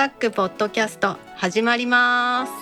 タックポッドキャスト始まります。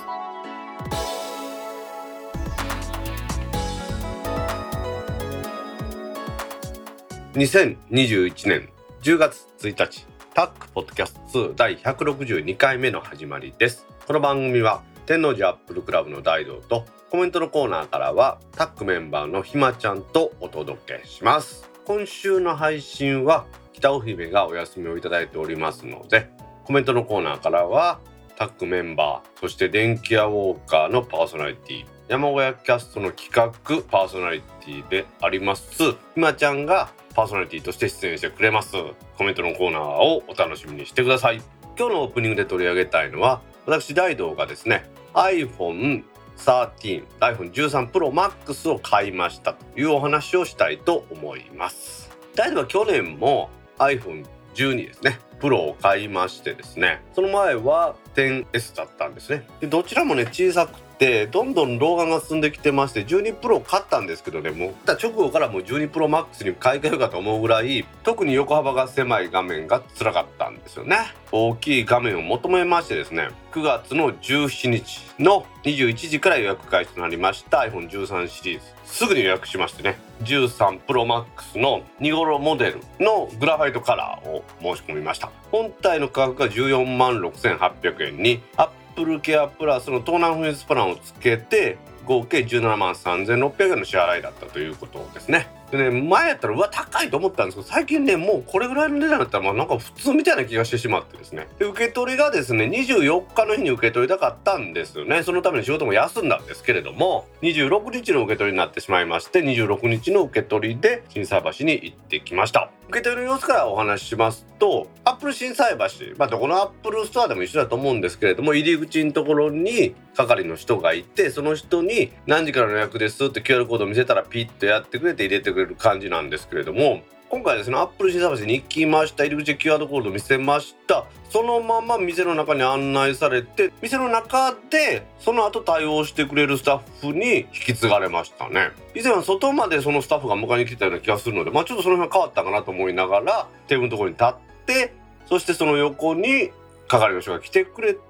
2021年10月1日タックポッドキャスト2第162回目の始まりです。この番組は天王寺アップルクラブの大道とコメントのコーナーからはタックメンバーのひまちゃんとお届けします。今週の配信は北尾姫がお休みをいただいておりますのでコメントのコーナーからはタックメンバーそして電気屋ウォーカーのパーソナリティ山小屋キャストの企画パーソナリティでありますひまちゃんがパーソナリティとして出演してくれます。コメントのコーナーをお楽しみにしてください。今日のオープニングで取り上げたいのは私大道がですね iPhone 13 iPhone13 Pro Max を買いましたというお話をしたいと思います。大道は去年も iPhone12 ですねプロを買いましてですね。その前は 10S だったんですね。でどちらもね小さくてどんどん老眼が進んできてまして12プロ買ったんですけどねもう。た直後からもう12プロマックスに買い替えるかと思うぐらい特に横幅が狭い画面が辛かったんですよね。大きい画面を求めましてですね9月の17日の21時から予約開始となりました iPhone13 シリーズ。すぐに予約しましてね13 Pro Max の2頃モデルのグラファイトカラーを申し込みました。本体の価格が14万6800円にアッププルケアプラスの盗難紛失プランをつけて合計17万3600円の支払いだったということですね。でね前やったらうわ高いと思ったんですけど最近ねもうこれぐらいの値段だったらまあなんか普通みたいな気がしてしまってですね。で受け取りがですね24日の日に受け取りたかったんですよね。そのために仕事も休んだんですけれども26日の受け取りになってしまいまして26日の受け取りで心斎橋に行ってきました。受け取りの様子からお話ししますとアップル心斎橋、まあ、どこのアップルストアでも一緒だと思うんですけれども入り口のところに係の人がいてその人に何時からの予約ですって QR コードを見せたらピッとやってくれて入れてくれれる感じなんですけれども今回ですねアップル審査橋に行きました。入り口で QR コード見せました。そのまま店の中に案内されて店の中でその後対応してくれるスタッフに引き継がれましたね。以前は外までそのスタッフが迎えに来てたような気がするのでまあちょっとその辺は変わったかなと思いながらテーブルのところに立ってそしてその横に係の人が来てくれて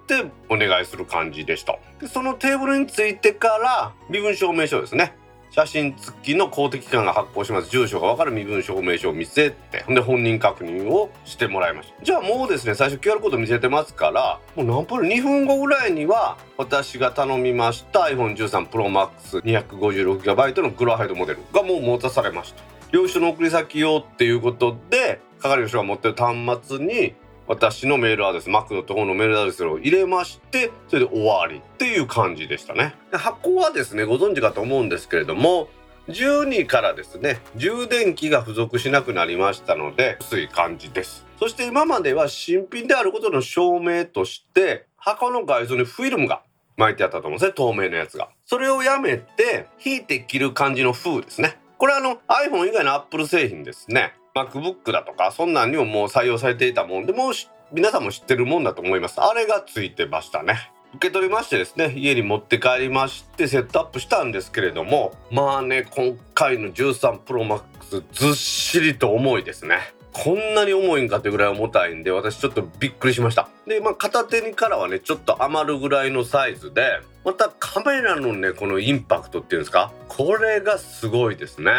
お願いする感じでした。でそのテーブルについてから身分証明書ですね。写真付きの公的機関が発行します。住所が分かる。身分証明書を見せて。ほんで本人確認をしてもらいました。じゃあもうですね最初 QR コード見せてますからもう何分2分後ぐらいには私が頼みました。iPhone13 Pro Max256GB のグラファイトモデルがもう持たされました。領収の送り先用っていうことで係の人が持ってる端末に私のメールアドレス Mac のところのメールアドレスを入れましてそれで終わりっていう感じでしたね。箱はですねご存知かと思うんですけれども12からですね充電器が付属しなくなりましたので薄い感じです。そして今までは新品であることの証明として箱の外装にフィルムが巻いてあったと思うんですね透明なやつが。それをやめて引いて切る感じの風ですね。これはあの iPhone 以外の Apple 製品ですね。MacBook だとかそんなんにももう採用されていたもん。でもう皆さんも知ってるもんだと思います。あれがついてましたね。受け取りましてですね家に持って帰りましてセットアップしたんですけれどもまあね今回の 13ProMax ずっしりと重いですね。こんなに重いんかってぐらい重たいんで私ちょっとびっくりしました。でまあ片手にからはねちょっと余るぐらいのサイズでまたカメラのねこのインパクトっていうんですか？これがすごいですね。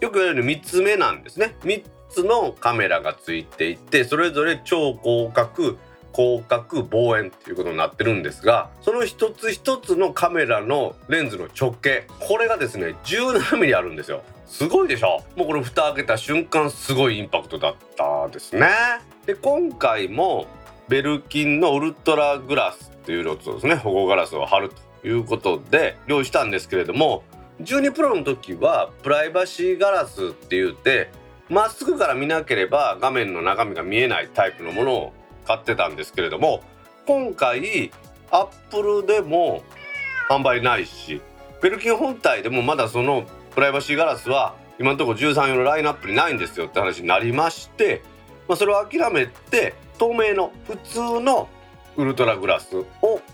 よく言われる3つ目なんですね。3つのカメラがついていてそれぞれ超広角広角望遠っていうことになってるんですがその一つ一つのカメラのレンズの直径これがですね 17mm あるんですよ。すごいでしょ？もうこれ蓋開けた瞬間すごいインパクトだったですね。で今回もベルキンのウルトラグラスっていうのとですね保護ガラスを貼るということで用意したんですけれども12プロの時はプライバシーガラスって言ってまっすぐから見なければ画面の中身が見えないタイプのものを買ってたんですけれども今回アップルでも販売ないしベルキン本体でもまだそのプライバシーガラスは今のところ13用のラインナップにないんですよって話になりまして、まあ、それを諦めて透明の普通のウルトラグラスを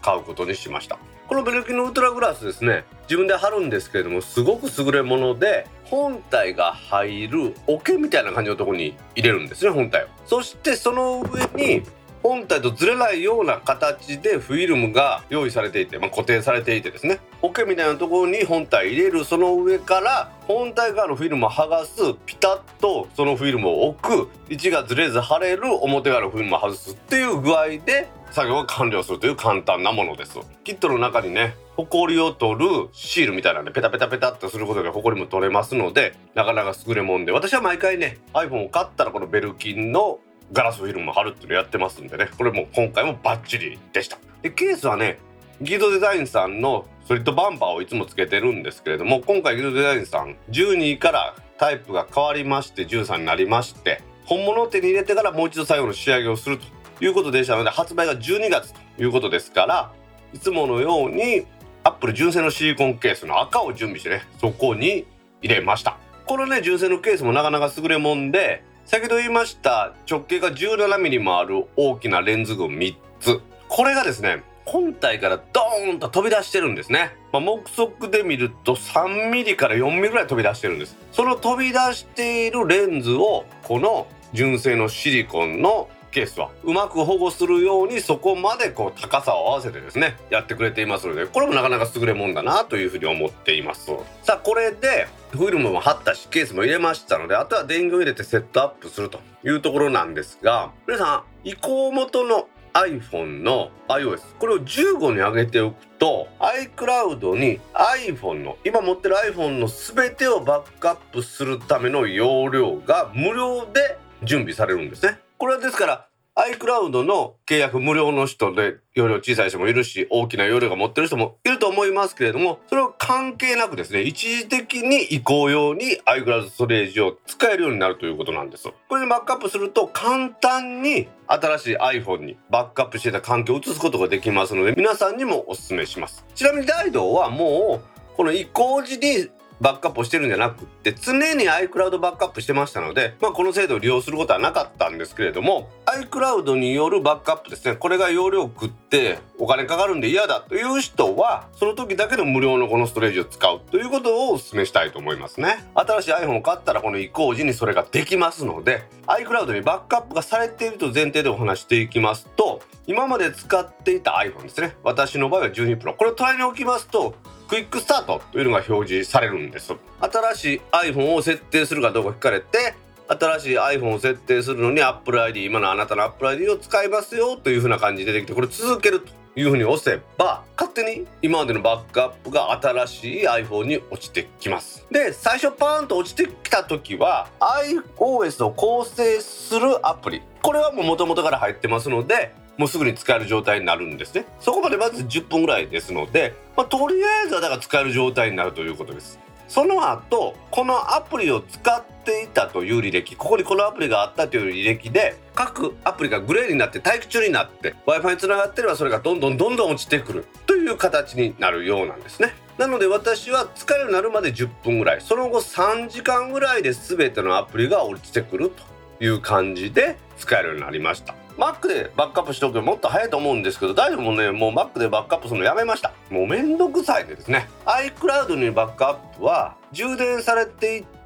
買うことにしました。このベルキのウルトラグラスですね。自分で貼るんですけれどもすごく優れもので本体が入る桶みたいな感じのとこに入れるんですね本体を。そしてその上に本体とずれないような形でフィルムが用意されていて、まあ、固定されていてですね。桶みたいなところに本体入れる。その上から本体側のフィルムを剥がすピタッとそのフィルムを置く。位置がずれず貼れる表側のフィルムを外すっていう具合で作業が完了するという簡単なものです。キットの中にねホコリを取るシールみたいなんでペタペタペタっとすることでホコリも取れますのでなかなか優れもんで私は毎回ね iPhone を買ったらこのベルキンのガラスフィルムを貼るっていうのやってますんでねこれも今回もバッチリでした。でケースはねギードデザインさんのソリッドバンパーをいつもつけてるんですけれども今回ギードデザインさん12からタイプが変わりまして13になりまして本物を手に入れてからもう一度最後の仕上げをすると。いうことでしたので発売が12月ということですからいつものようにアップル純正のシリコンケースの赤を準備してねそこに入れました。このね純正のケースもなかなか優れもんで先ほど言いました直径が 17mm もある大きなレンズ群3つ。これがですね本体からドーンと飛び出してるんですね、まあ、目測で見ると 3mm から 4mm ぐらい飛び出してるんです。その飛び出しているレンズをこの純正のシリコンのケースは。うまく保護するようにそこまでこう高さを合わせてですねやってくれていますのでこれもなかなか優れもんだなというふうに思っています。さあこれでフィルムも貼ったしケースも入れましたのであとは電源を入れてセットアップするというところなんですが皆さん移行元の iPhone の iOS これを15に上げておくと iCloud に iPhone の今持ってる iPhone の全てをバックアップするための容量が無料で準備されるんですね。これはですから iCloud の契約無料の人で容量小さい人もいるし大きな容量が持ってる人もいると思いますけれどもそれは関係なくですね一時的に移行用に iCloud ストレージを使えるようになるということなんです。これでバックアップすると簡単に新しい iPhone にバックアップしてた環境を移すことができますので皆さんにもお勧めします。ちなみに大道はもうこの移行時にバックアップをしてるんじゃなくって常に iCloud バックアップしてましたので、まあ、この制度を利用することはなかったんですけれども iCloud によるバックアップですねこれが容量食ってお金かかるんで嫌だという人はその時だけの無料のこのストレージを使うということをお勧めしたいと思いますね。新しい iPhone を買ったらこの移行時にそれができますので iCloud にバックアップがされていると前提でお話していきますと今まで使っていた iPhone ですね。私の場合は12 Pro これを隣に置きますとクイックスタートというのが表示されるんです。新しい iPhone を設定するかどうか聞かれて新しい iPhone を設定するのに Apple ID 今のあなたの Apple ID を使いますよというふうな感じで出てきてこれ続けるというふうに押せば勝手に今までのバックアップが新しい iPhone に落ちてきます。で最初パーンと落ちてきた時は iOS を構成するアプリ。これはもう元々から入ってますのでもうすぐに使える状態になるんですね。そこまでまず10分ぐらいですので、まあ、とりあえずはだから使える状態になるということです。その後このアプリを使っていたという履歴ここにこのアプリがあったという履歴で各アプリがグレーになって待機中になって w i f i につながってればそれがどんどんどんどん落ちてくるという形になるようなんですね。なので私は使えるようになるまで10分ぐらいその後3時間ぐらいで全てのアプリが落ちてくるという感じで使えるようになりました。マックでバックアップしておくもっと早いと思うんですけど大丈夫もねもうマックでバックアップするのやめました。もうめんどくさいでですね。iCloud にバックアップは充電されていて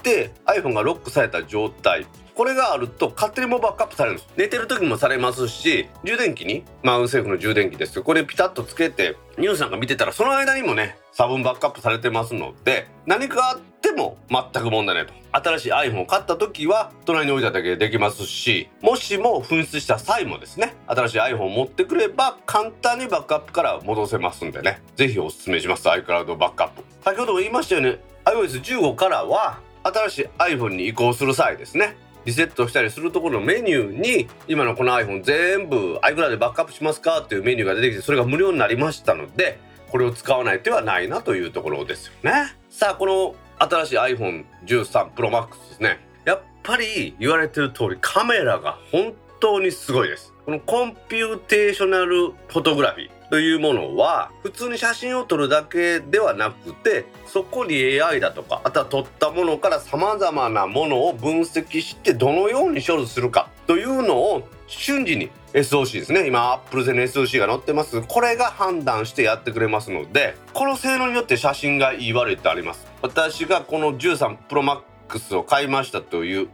iPhone がロックされた状態。これがあると勝手にもバックアップされるんです。寝てる時もされますし充電器にマウンセーフの充電器ですこれピタッとつけてニュースなんか見てたらその間にもね差分バックアップされてますので何かあっても全く問題ないと。新しい iPhone を買った時は隣に置いただけでできますしもしも紛失した際もですね新しい iPhone を持ってくれば簡単にバックアップから戻せますんでね。是非おすすめします iCloud バックアップ。先ほども言いましたよね iOS15 からは新しい iPhone に移行する際ですね。リセットしたりするところのメニューに今のこの iPhone 全部 iCloud でバックアップしますかっていうメニューが出てきてそれが無料になりましたのでこれを使わない手はないなというところですよね。さあこの新しい iPhone13 Pro Max ですね。やっぱり言われてる通りカメラが本当にすごいです。この computational photography。というものは普通に写真を撮るだけではなくてそこに AI だとかあとは撮ったものからさまざまなものを分析してどのように処理するかというのを瞬時に SOC ですね。今アップル製の SOC が載ってます。これが判断してやってくれますのでこの性能によって写真がいい悪いってあります。私がこの13 Pro Max クスを買いましたという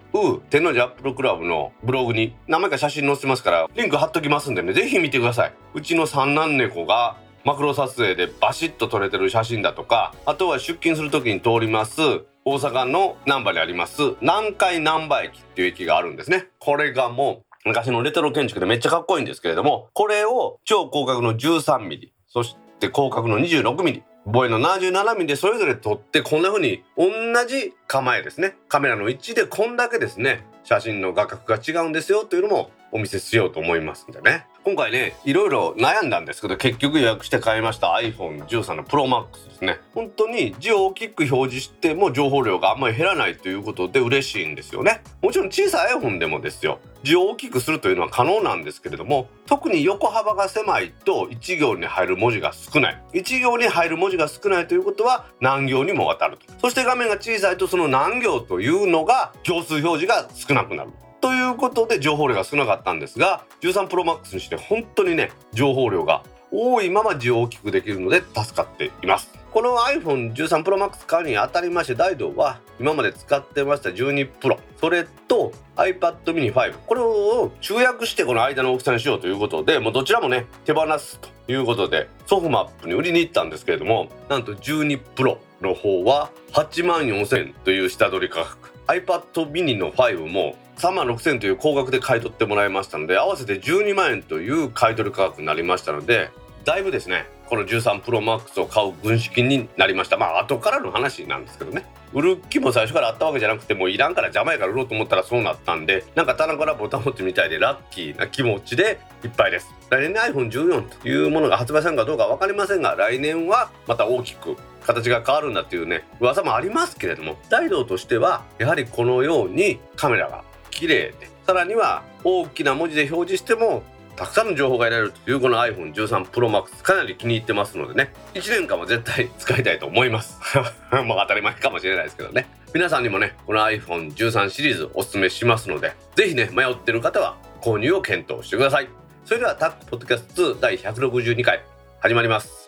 天王寺アップルクラブのブログに何枚か写真載せてますからリンク貼っときますんでね。ぜひ見てください。うちの三男猫がマクロ撮影でバシッと撮れてる写真だとかあとは出勤する時に通ります大阪の難波にあります南海難波駅っていう駅があるんですね。これがもう昔のレトロ建築でめっちゃかっこいいんですけれどもこれを超広角の 13mm そして広角の 26mm ボイの 77mm でそれぞれ撮ってこんな風に同じ構えですね。カメラの位置でこんだけですね。写真の画角が違うんですよというのもお見せしようと思いますんでね。今回ねいろいろ悩んだんですけど結局予約して買いました iPhone13 の ProMax ですね。本当に字を大きく表示しても情報量があんまり減らないということで嬉しいんですよね。もちろん小さい iPhone でもですよ。字を大きくするというのは可能なんですけれども特に横幅が狭いと1行に入る文字が少ない。1行に入る文字が少ないということは何行にもわたると。そして画面が小さいとその何行というのが行数表示が少なくなる。ということで情報量が少なかったんですが13 Pro Max にして本当にね情報量が多いまま字を大きくできるので助かっています。この iPhone13 Pro Max 買うにあたりましてダイドは今まで使ってました12 Pro それと iPad mini 5これを集約してこの間の大きさにしようということでもうどちらもね手放すということでソフマップに売りに行ったんですけれどもなんと12 Pro の方は8万4000円という下取り価格。iPad mini の5も3万6000という高額で買い取ってもらいましたので合わせて12万円という買い取り価格になりましたのでだいぶですねこの13 Pro Max を買う軍資金になりました。まあ後からの話なんですけどね。売る気も最初からあったわけじゃなくてもういらんから邪魔やから売ろうと思ったらそうなったんでなんか棚からボタン持ってみたいでラッキーな気持ちでいっぱいです。来年に iPhone14 というものが発売されるかどうか分かりませんが来年はまた大きく形が変わるんだっていうね噂もありますけれども大道としてはやはりこのようにカメラが綺麗でさらには大きな文字で表示してもたくさんの情報が得られるというこの iPhone13 Pro Max かなり気に入ってますのでね。1年間は絶対使いたいと思います。もう当たり前かもしれないですけどね。皆さんにもねこの iPhone13 シリーズおすすめしますので是非ね迷ってる方は購入を検討してください。それではタックポッドキャスト2第162回始まります。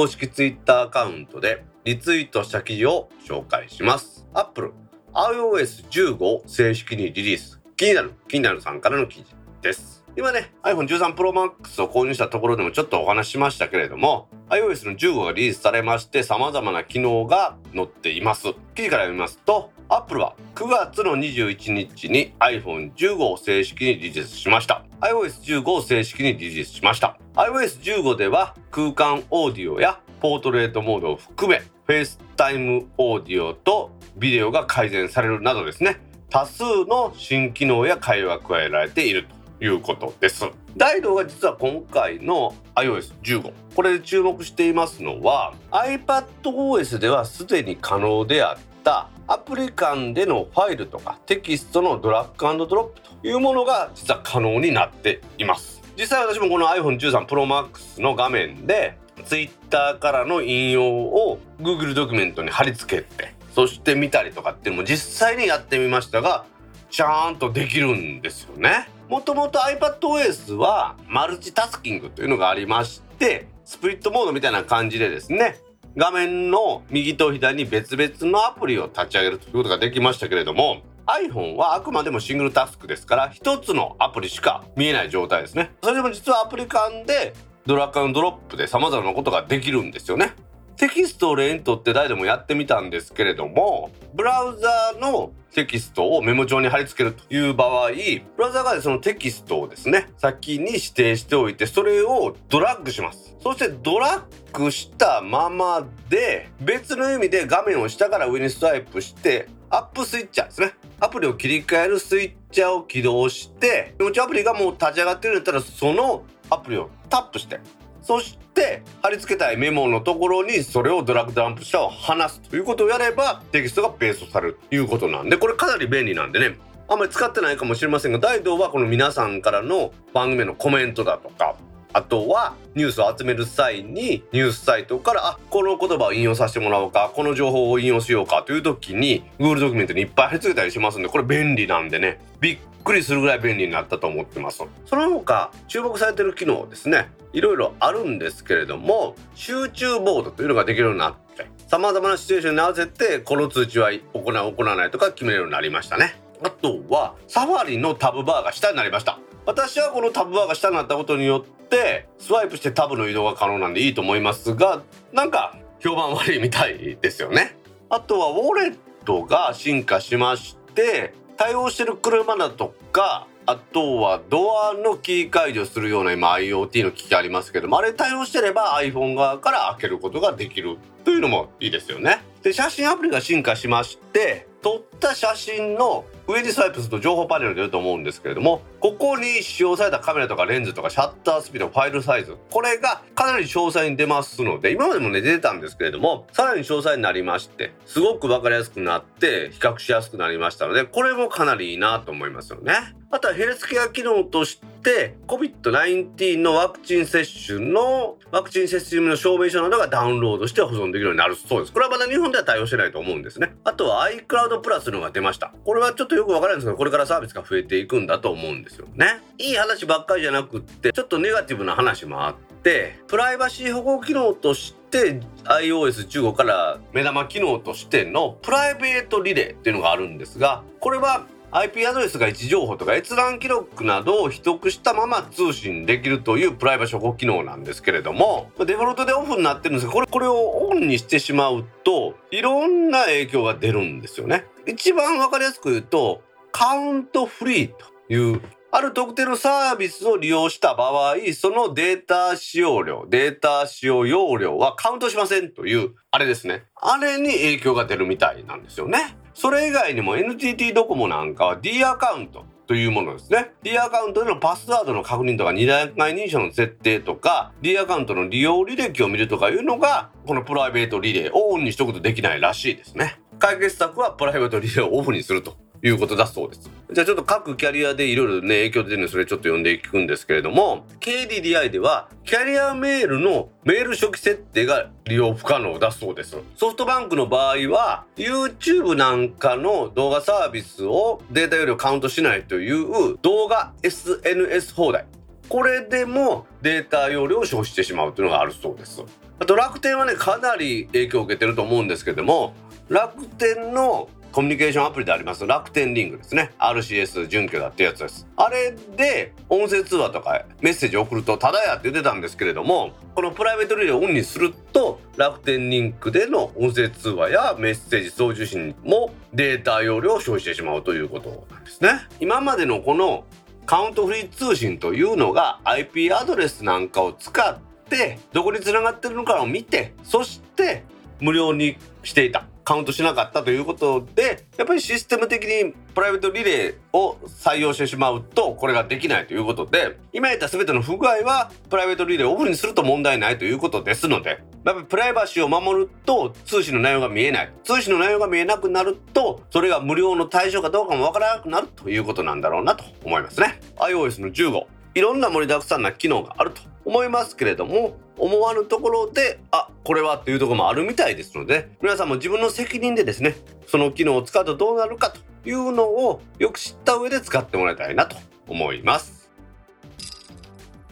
公式ツイッターアカウントでリツイートした記事を紹介します。Apple iOS15 正式にリリース。気になる、気になるさんからの記事です。今ね、iPhone13 Pro Max を購入したところでもちょっとお話ししましたけれども、iOS の15がリリースされまして様々な機能が載っています。記事から読みますと、Apple は9月の21日に iPhone15 を正式にリリースしました。iOS15 を正式にリリースしました。iOS15 では空間オーディオやポートレートモードを含め、 FaceTime オーディオとビデオが改善されるなどですね、多数の新機能や会話が加えられているということです。大道が実は今回の iOS15 これで注目していますのは iPadOS ではすでに可能であったアプリ間でのファイルとかテキストのドラッグドロップというものが実は可能になっています。実際私もこの iPhone13 Pro Max の画面で Twitter からの引用を Google ドキュメントに貼り付けてそして見たりとかっていうのも実際にやってみましたがちゃんとできるんですよね。もともと iPadOS はマルチタスキングというのがありましてスプリットモードみたいな感じでですね画面の右と左に別々のアプリを立ち上げるということができましたけれども iPhone はあくまでもシングルタスクですから一つのアプリしか見えない状態ですね。それでも実はアプリ間でドラッグドロップで様々なことができるんですよね。テキストを例にとって誰でもやってみたんですけれどもブラウザーのテキストをメモ帳に貼り付けるという場合ブラウザーがそのテキストをですね先に指定しておいてそれをドラッグします。そしてドラッグしたままで別の意味で画面を下から上にスワイプしてアップスイッチャーですね。アプリを切り替えるスイッチャーを起動してメモ帳アプリがもう立ち上がってるんだったらそのアプリをタップしてそして貼り付けたいメモのところにそれをドラッグダンプしたを話すということをやればテキストがペーストされるということなんでこれかなり便利なんでね。あんまり使ってないかもしれませんが大道はこの皆さんからの番組のコメントだとかあとはニュースを集める際にニュースサイトからあこの言葉を引用させてもらおうかこの情報を引用しようかという時に Google ドキュメントにいっぱい貼り付けたりしますんでこれ便利なんでね。びっくりするぐらい便利になったと思ってます。その他注目されてる機能ですね。いろいろあるんですけれども集中ボードというのができるようになって様々なシチュエーションに合わせてこの通知は行う行わないとか決めるようになりましたね。あとはサファリのタブバーが下になりました。私はこのタブバーが下になったことによってスワイプしてタブの移動が可能なんでいいと思いますがなんか評判悪いみたいですよねあとはウォレットが進化しまして対応してる車だとかあとはドアのキー解除するような今 IoT の機器ありますけどもあれ対応してれば iPhone 側から開けることができるというのもいいですよね。で写真アプリが進化しまして撮った写真の上にスワイプすると情報パネル出ると思うんですけれどもここに使用されたカメラとかレンズとかシャッタースピードファイルサイズこれがかなり詳細に出ますので今までもね出てたんですけれどもさらに詳細になりましてすごく分かりやすくなって比較しやすくなりましたのでこれもかなりいいなと思いますよね。あとはヘルスケア機能として COVID-19 のワクチン接種のワクチン接種の証明書などがダウンロードして保存できるようになるそうです。これはまだ日本では対応してないと思うんですね。あとは iCloud プラスのが出ました。これはちょっとよくわからないんですけど、これからサービスが増えていくんだと思うんですよね。いい話ばっかりじゃなくって、ちょっとネガティブな話もあって、プライバシー保護機能として iOS15 から目玉機能としてのプライベートリレーっていうのがあるんですが、これは IP アドレスが位置情報とか閲覧記録などを秘匿したまま通信できるというプライバシー保護機能なんですけれどもデフォルトでオフになってるんですがこれこれをオンにしてしまうといろんな影響が出るんですよね一番わかりやすく言うとカウントフリーというある特定のサービスを利用した場合、そのデータ使用量、データ使用容量はカウントしませんという、あれですね。あれに影響が出るみたいなんですよね。それ以外にも NTT ドコモなんかは D アカウントというものですね。D アカウントでのパスワードの確認とか二段階認証の設定とか D アカウントの利用履歴を見るとかいうのがこのプライベートリレーをオンにしとくとできないらしいですね。解決策はプライベートリレーをオフにするということだそうです。じゃあちょっと各キャリアでいろいろね影響出てるんでそれちょっと読んでいくんですけれども KDDI ではキャリアメールのメール初期設定が利用不可能だそうです。ソフトバンクの場合は YouTube なんかの動画サービスをデータ容量カウントしないという動画 SNS 放題これでもデータ容量を消費してしまうというのがあるそうです。あと楽天はねかなり影響を受けてると思うんですけども楽天のコミュニケーションアプリであります楽天リングですね。RCS 準拠だってやつです。あれで音声通話とかメッセージ送るとただやって言ってたんですけれどもこのプライベートリレーをオンにすると楽天リンクでの音声通話やメッセージ送受信もデータ容量を消費してしまうということなんですね。今までのこのカウントフリー通信というのが IP アドレスなんかを使ってどこにつながってるのかを見てそして無料にしていた。カウントしなかったということでやっぱりシステム的にプライベートリレーを採用してしまうとこれができないということで今言った全ての不具合はプライベートリレーをオフにすると問題ないということですのでやっぱりプライバシーを守ると通信の内容が見えない。通信の内容が見えなくなるとそれが無料の対象かどうかもわからなくなるということなんだろうなと思いますね。iOS の15いろんな盛りだくさんな機能があると思いますけれども思わぬところであこれはっていうところもあるみたいですので皆さんも自分の責任でですねその機能を使うとどうなるかというのをよく知った上で使ってもらいたいなと思います。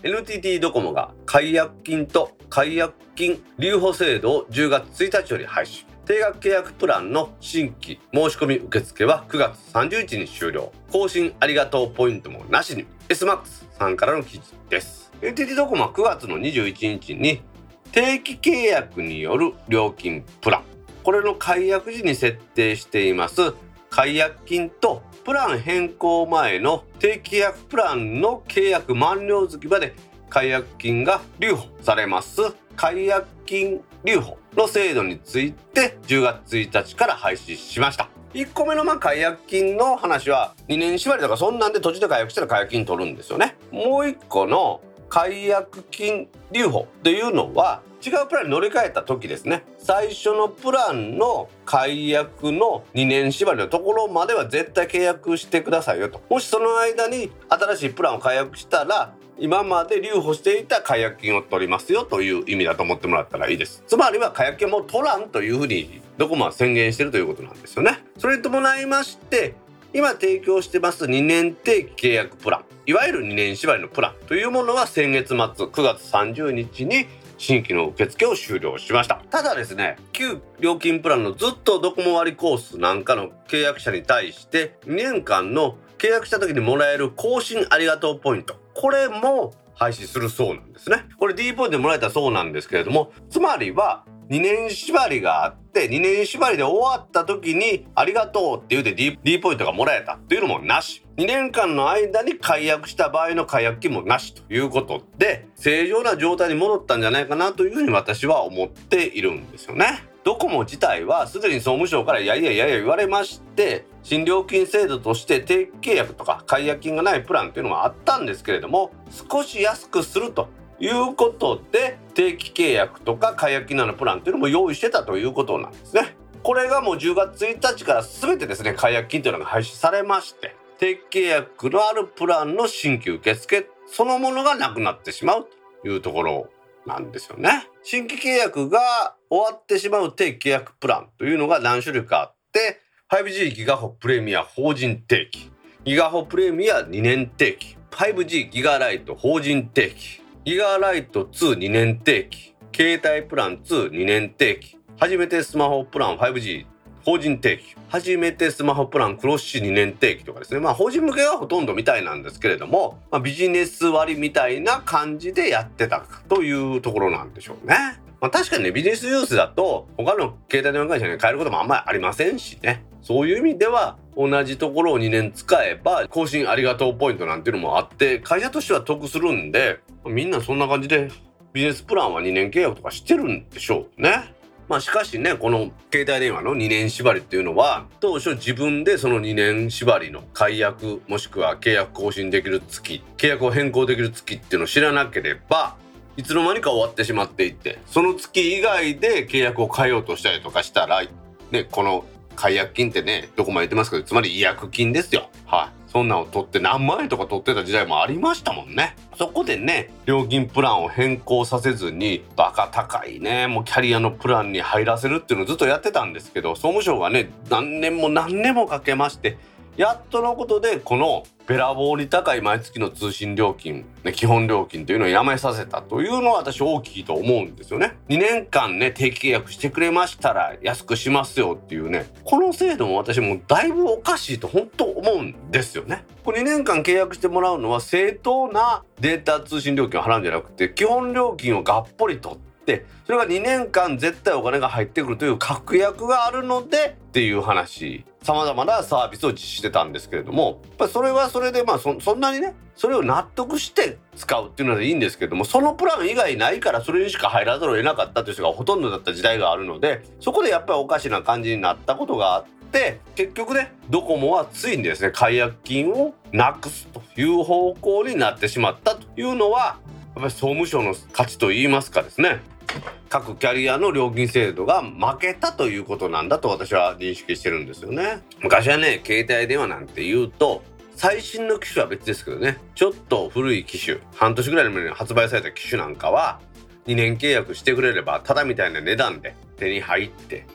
NTT ドコモが解約金と解約金留保制度を10月1日より廃止。定額契約プランの新規申し込み受付は9月30日に終了。更新ありがとうポイントもなしに。SMAX さんからの記事です。NTT ドコモは9月の21日に定期契約による料金プラン。これの解約時に設定しています。解約金とプラン変更前の定期契約プランの契約満了月まで解約金が留保されます。解約金留保の制度について10月1日から廃止しました。1個目のまあ解約金の話は2年縛りとかそんなんで途中で解約したら解約金取るんですよね。もう1個の解約金留保というのは違うプランに乗り換えた時ですね。最初のプランの解約の2年縛りのところまでは絶対契約してくださいよと。もしその間に新しいプランを解約したら今まで留保していた解約金を取りますよという意味だと思ってもらったらいいです。つまりは解約金も取らんというふうにドコモは宣言してるということなんですよね。それに伴いまして今提供してます2年定期契約プラン。いわゆる2年縛りのプランというものは先月末9月30日に新規の受付を終了しました。ただですね旧料金プランのずっとドコモ割コースなんかの契約者に対して2年間の契約した時にもらえる更新ありがとうポイント。これも廃止するそうなんですね。これ D ポイントでもらえたそうなんですけれどもつまりは2年縛りがあって2年縛りで終わった時にありがとうって言うて D, D ポイントがもらえたっていうのもなし2年間の間に解約した場合の解約金もなしということで正常な状態に戻ったんじゃないかなというふうに私は思っているんですよね。ドコモ自体はすでに総務省からやいやいやいや言われまして新料金制度として定期契約とか解約金がないプランっていうのがあったんですけれども少し安くするということで定期契約とか解約金のプランっていうのも用意してたということなんですね。これがもう10月1日から全てですね解約金というのが廃止されまして定期契約のあるプランの新規受付そのものがなくなってしまうというところなんですよね。新規契約が終わってしまう定期契約プランというのが何種類かあって 5G ギガホプレミア法人定期ギガホプレミア2年定期 5G ギガライト法人定期ギガライト22年定期携帯プラン22年定期初めてスマホプラン 5G 法人定期初めてスマホプランクロッシュ2年定期とかですねまあ法人向けはほとんどみたいなんですけれども、まあ、ビジネス割みたいな感じでやってたというところなんでしょうね。まあ、確かにねビジネスユースだと他の携帯電話会社に変えることもあんまりありませんしねそういう意味では同じところを2年使えば更新ありがとうポイントなんていうのもあって会社としては得するんでみんなそんな感じでビジネスプランは2年契約とかしてるんでしょうね。まあしかしねこの携帯電話の2年縛りっていうのは当初自分でその2年縛りの解約もしくは契約更新できる月契約を変更できる月っていうのを知らなければいつの間にか終わってしまっていてその月以外で契約を変えようとしたりとかしたらねこの解約金ってねどこも言ってますけどつまり違約金ですよ。はい、そんなんを取って何万円とか取ってた時代もありましたもんね。そこでね料金プランを変更させずにバカ高いねもうキャリアのプランに入らせるっていうのをずっとやってたんですけど総務省がね何年も何年もかけましてやっとのことでこのべらぼうに高い毎月の通信料金、ね、基本料金というのをやめさせたというのは私大きいと思うんですよね。2年間ね定期契約してくれましたら安くしますよっていうねこの制度も私もだいぶおかしいと本当思うんですよね。これ2年間契約してもらうのは正当なデータ通信料金を払うんじゃなくて基本料金をがっぽり取ってってそれが2年間絶対お金が入ってくるという確約があるのでっていう話。さまざまなサービスを実施してたんですけれども。やっぱそれはそれでまあそんなにねそれを納得して使うっていうのでいいんですけどもそのプラン以外ないからそれにしか入らざるを得なかったという人がほとんどだった時代があるのでそこでやっぱりおかしな感じになったことがあって結局ねドコモはついにですね解約金をなくすという方向になってしまったというのはやっぱり総務省の価値といいますかですね。各キャリアの料金制度が負けたということなんだと私は認識してるんですよね。昔はね、携帯電話なんて言うと、最新の機種は別ですけどね、ちょっと古い機種、半年ぐらい前に発売された機種なんかは、2年契約してくれれば、ただみたいな値段で手に入って、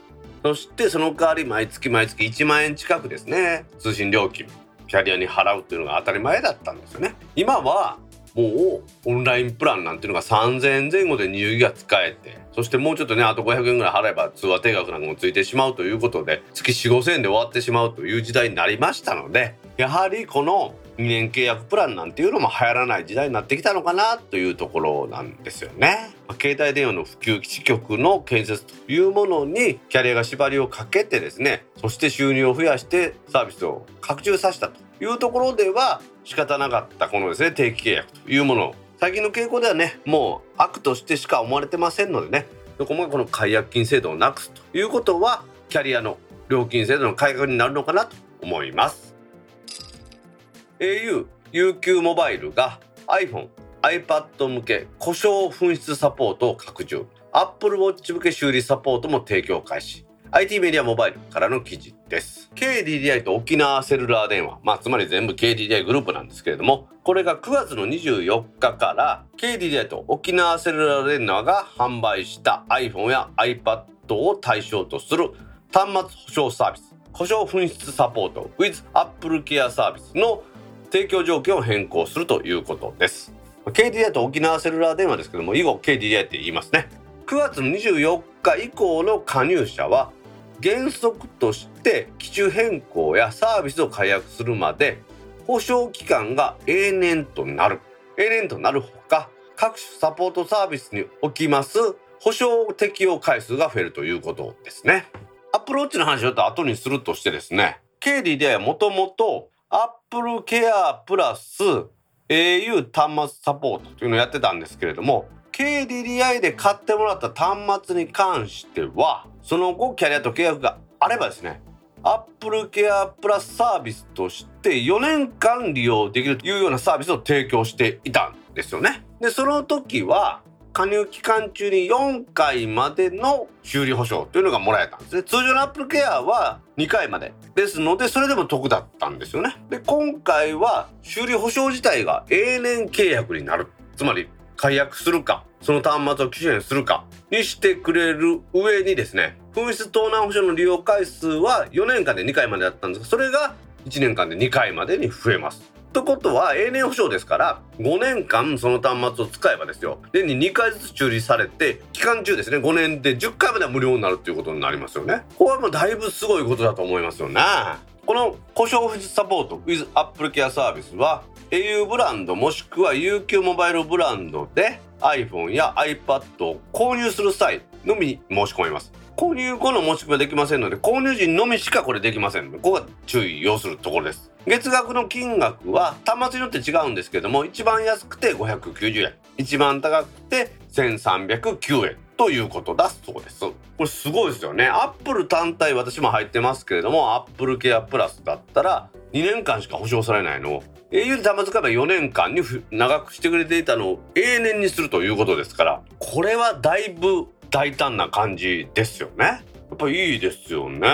そしてその代わり毎月毎月1万円近くですね、通信料金、キャリアに払うっていうのが当たり前だったんですよね。今はもうオンラインプランなんていうのが3000円前後で2ギガ使えてそしてもうちょっとねあと500円ぐらい払えば通話定額なんかもついてしまうということで月4 5 0 0 0円で終わってしまうという時代になりましたのでやはりこの2年契約プランなんていうのも流行らない時代になってきたのかなというところなんですよね。携帯電話の普及基地局の建設というものにキャリアが縛りをかけてですねそして収入を増やしてサービスを拡充させたというところでは仕方なかったこのですね定期契約というもの。最近の傾向ではねもう悪としてしか思われてませんのでね。どこもこの解約金制度をなくすということはキャリアの料金制度の改革になるのかなと思います。au UQ モバイルが iPhone iPad 向け故障紛失サポートを拡充。Apple Watch 向け修理サポートも提供開始。IT メディアモバイルからの記事です。KDDI と沖縄セルラー電話。まあつまり全部 KDDI グループなんですけれどもこれが9月の24日から KDDI と沖縄セルラー電話が販売した iPhone や iPad を対象とする端末保証サービス故障紛失サポート with Apple Care サービスの提供条件を変更するということです。KDDI と沖縄セルラー電話ですけども以後 KDDI って言いますね。9月の24日以降の加入者は原則として機種変更やサービスを解約するまで保証期間が永年となる。永年となるほか各種サポートサービスにおきます保証適用回数が増えるということですね。アップルウォッチの話をちょっと後にするとしてですね KD ではもともとアップルケアプラス au 端末サポートというのをやってたんですけれども KDDI で買ってもらった端末に関してはその後キャリアと契約があればですねアップルケアプラスサービスとして4年間利用できるというようなサービスを提供していたんですよね。でその時は加入期間中に4回までの修理保証というのがもらえたんですね。通常のアップルケアは2回まで。ですのでそれでも得だったんですよね。で今回は修理保証自体が永年契約になる。つまり解約するかその端末を機種変するかにしてくれる上にですね紛失盗難保証の利用回数は4年間で2回までだったんですがそれが1年間で2回までに増えます。とことは永年保証ですから5年間その端末を使えばですよ。年に2回ずつ修理されて期間中ですね5年で10回までは無料になるっていうことになりますよね。これはもうだいぶすごいことだと思いますよね。この故障不サポート with Apple Care サービスは au ブランドもしくは UQ モバイルブランドで iPhone や iPad を購入する際のみに申し込みます。購入後の申し込みはできませんので購入時のみしかこれできませんここが注意要するところです。月額の金額は端末によって違うんですけども一番安くて590円。一番高くて1309円。ということだそうです。これすごいですよね。アップル単体私も入ってますけれどもアップルケアプラスだったら2年間しか保証されないのを。au で端末買えば4年間に長くしてくれていたのを永年にするということですからこれはだいぶ大胆な感じですよね。やっぱいいですよね。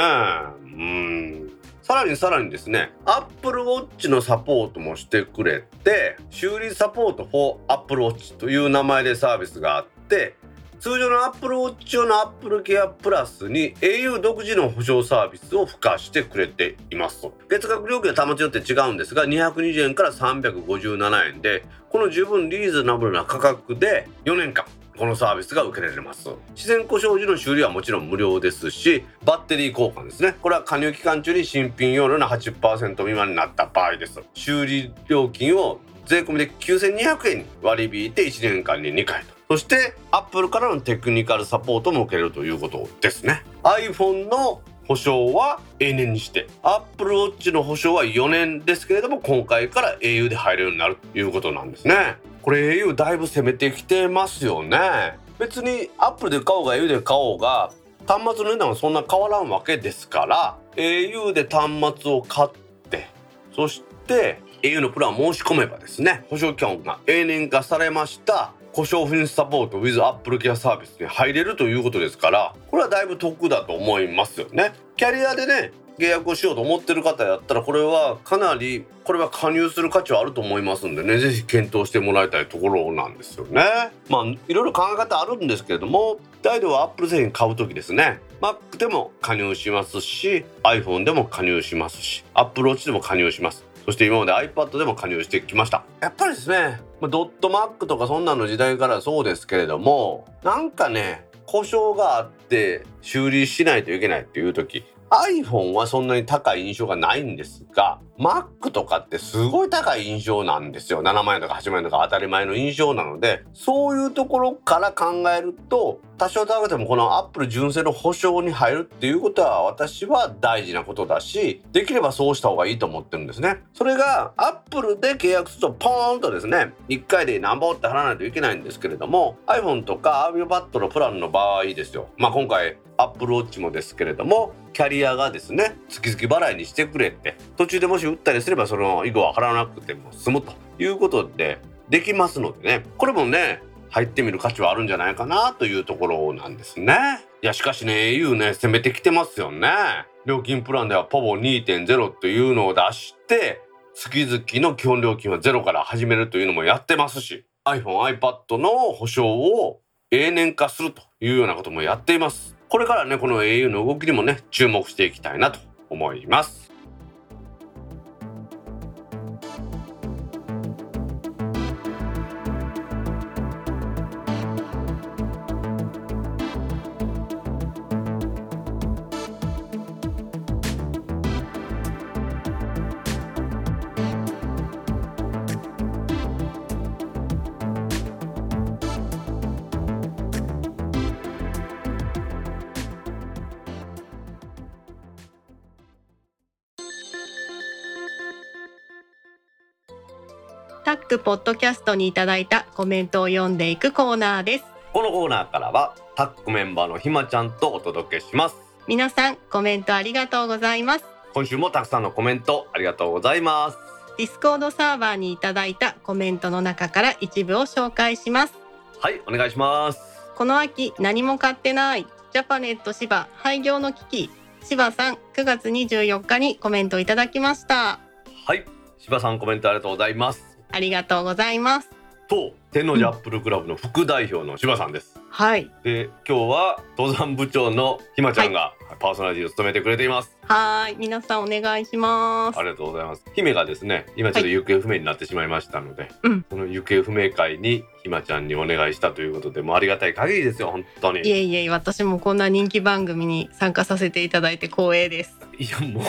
うん。さらにさらにですね Apple Watch のサポートもしてくれて修理サポート for Apple Watch という名前でサービスがあって通常の Apple Watch 用の Apple Care Plus に au 独自の保証サービスを付加してくれています月額料金は端末によって違うんですが220円から357円でこの十分リーズナブルな価格で4年間このサービスが受けられます自然故障時の修理はもちろん無料ですしバッテリー交換ですね。これは加入期間中に新品用の80%未満になった場合です修理料金を税込みで9200円に割り引いて1年間に2回と。そしてアップルからのテクニカルサポートも受けれるということですね。iPhone の保証は永年にして。Apple Watch の保証は4年ですけれども今回から au で入れるようになるということなんですね。これ au だいぶ攻めてきてますよね。別に Apple で買おうが au で買おうが端末の値段はそんな変わらんわけですから au で端末を買ってそして au のプランを申し込めばですね保証期間が永年化されました。故障紛失サポート with Apple Care サービスに入れるということですからこれはだいぶ得だと思いますよねキャリアでね契約をしようと思ってる方やったらこれはかなりこれは加入する価値はあると思いますんでね是非検討してもらいたいところなんですよねまあいろいろ考え方あるんですけれども大度は Apple 製品買う時ですね Mac でも加入しますし iPhone でも加入しますし Apple Watch でも加入しますそして今まで iPad でも加入してきました。やっぱりですねドットマックとかそんなの時代からそうですけれどもなんかね故障があって修理しないといけないっていう時 iPhone はそんなに高い印象がないんですが Mac とかってすごい高い印象なんですよ。7万円とか8万円とか当たり前の印象なので。そういうところから考えると多少高くてもこの Apple 純正の保証に入るっていうことは私は大事なことだしできればそうした方がいいと思ってるんですね。それが Apple で契約するとポーンとですね1回で何ぼって払わないといけないんですけれども iPhone とか iPad のプランの場合ですよ。まあ今回 Apple Watch もですけれどもキャリアがですね月々払いにしてくれて途中でもし売ったりすればその以後は払わなくても済むということでできますのでねこれもね入ってみる価値はあるんじゃないかなというところなんですね。いやしかしね au ね攻めてきてますよね。料金プランではポボ2.0というのを出して月々の基本料金はゼロから始めるというのもやってますし iPhone、iPad の保証を永年化するというようなこともやっています。これからねこの au の動きにもね注目していきたいなと思います。タックポッドキャストにいただいたコメントを読んでいくコーナーです。このコーナーからはタックメンバーのひまちゃんとお届けします。皆さんコメントありがとうございます。今週もたくさんのコメントありがとうございます。 Discord サーバーにいただいたコメントの中から一部を紹介します。はいお願いします。この秋何も買ってないジャパネット芝廃業の危機芝さん9月24日にコメントいただきました。はい柴さんコメントありがとうございますありがとうございます。と天王寺アップルクラブの副代表の柴さんです、はい。で今日は登山部長のひまちゃんがパーソナリティを務めてくれています、はい。皆さんお願いします。ありがとうございます。姫がですね今ちょっと行方不明になってしまいましたので、うん。その行方不明会にひまちゃんにお願いしたということでもうありがたい限りですよ本当に。いえいえ私もこんな人気番組に参加させていただいて光栄です。いやもう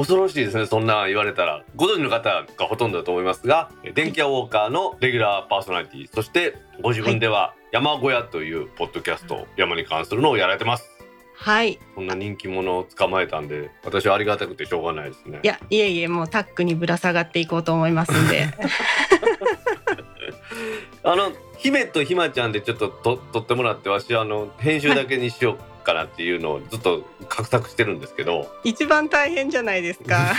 恐ろしいですねそんな言われたら。ご存知の方がほとんどだと思いますが電気屋ウォーカーのレギュラーパーソナリティそしてご自分では山小屋というポッドキャスト山に関するのをやられてます。はい。こんな人気者を捕まえたんで私はありがたくてしょうがないですね。いやいえいえもうタックにぶら下がっていこうと思いますんで。あの姫とひまちゃんでちょっとと撮ってもらってわしあの編集だけにしようかなっていうのをずっと画策してるんですけど。一番大変じゃないですか。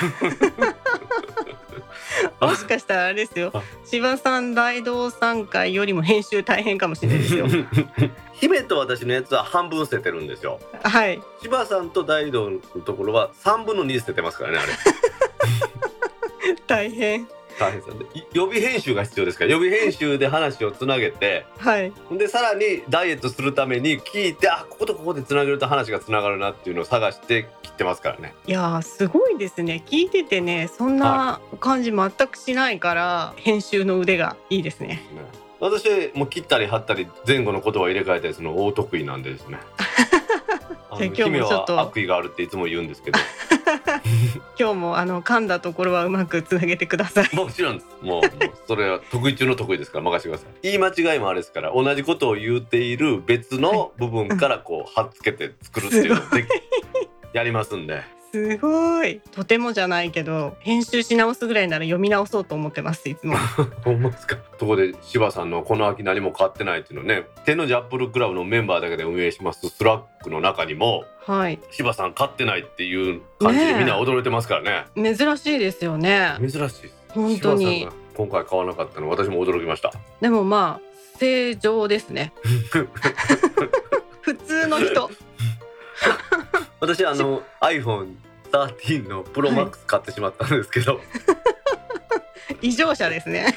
もしかしたらあれですよ。あ。柴さん大道産会よりも編集大変かもしれないですよ。姫と私のやつは半分捨ててるんですよ。はい。柴さんと大道のところは3分の2捨ててますからねあれ。大変大変さでい予備編集が必要ですから予備編集で話をつなげてはい。でさらにダイエットするために聞いてあこことここでつなげると話がつながるなっていうのを探して切ってますからね。いやーすごいですね。聞いててねそんな感じ全くしないから編集の腕がいいですね。私も切ったり貼ったり前後の言葉を入れ替えたりするの大得意なんでですね 今日も姫ちょっと。は悪意があるっていつも言うんですけど。今日もあの噛んだところはうまくつなげてください。もちろんです。もうそれは得意中の得意ですから任せてください。言い間違いもあれですから同じことを言っている別の部分からこう貼っつけて作るっていうのを やりますんですごい。とてもじゃないけど編集し直すぐらいなら読み直そうと思ってますいつも。ほんまですか？とこで芝さんのこの秋何も買ってないっていうのね。天王寺アップルクラブのメンバーだけで運営します Slack の中にも。はい。芝さん買ってないっていう感じでみんな驚いてますからね。珍しいですよね。珍しい。です本当に。今回買わなかったの私も驚きました。でもまあ正常ですね。普通の人私あの iPhone13 の ProMax 買ってしまったんですけど、異常者ですね。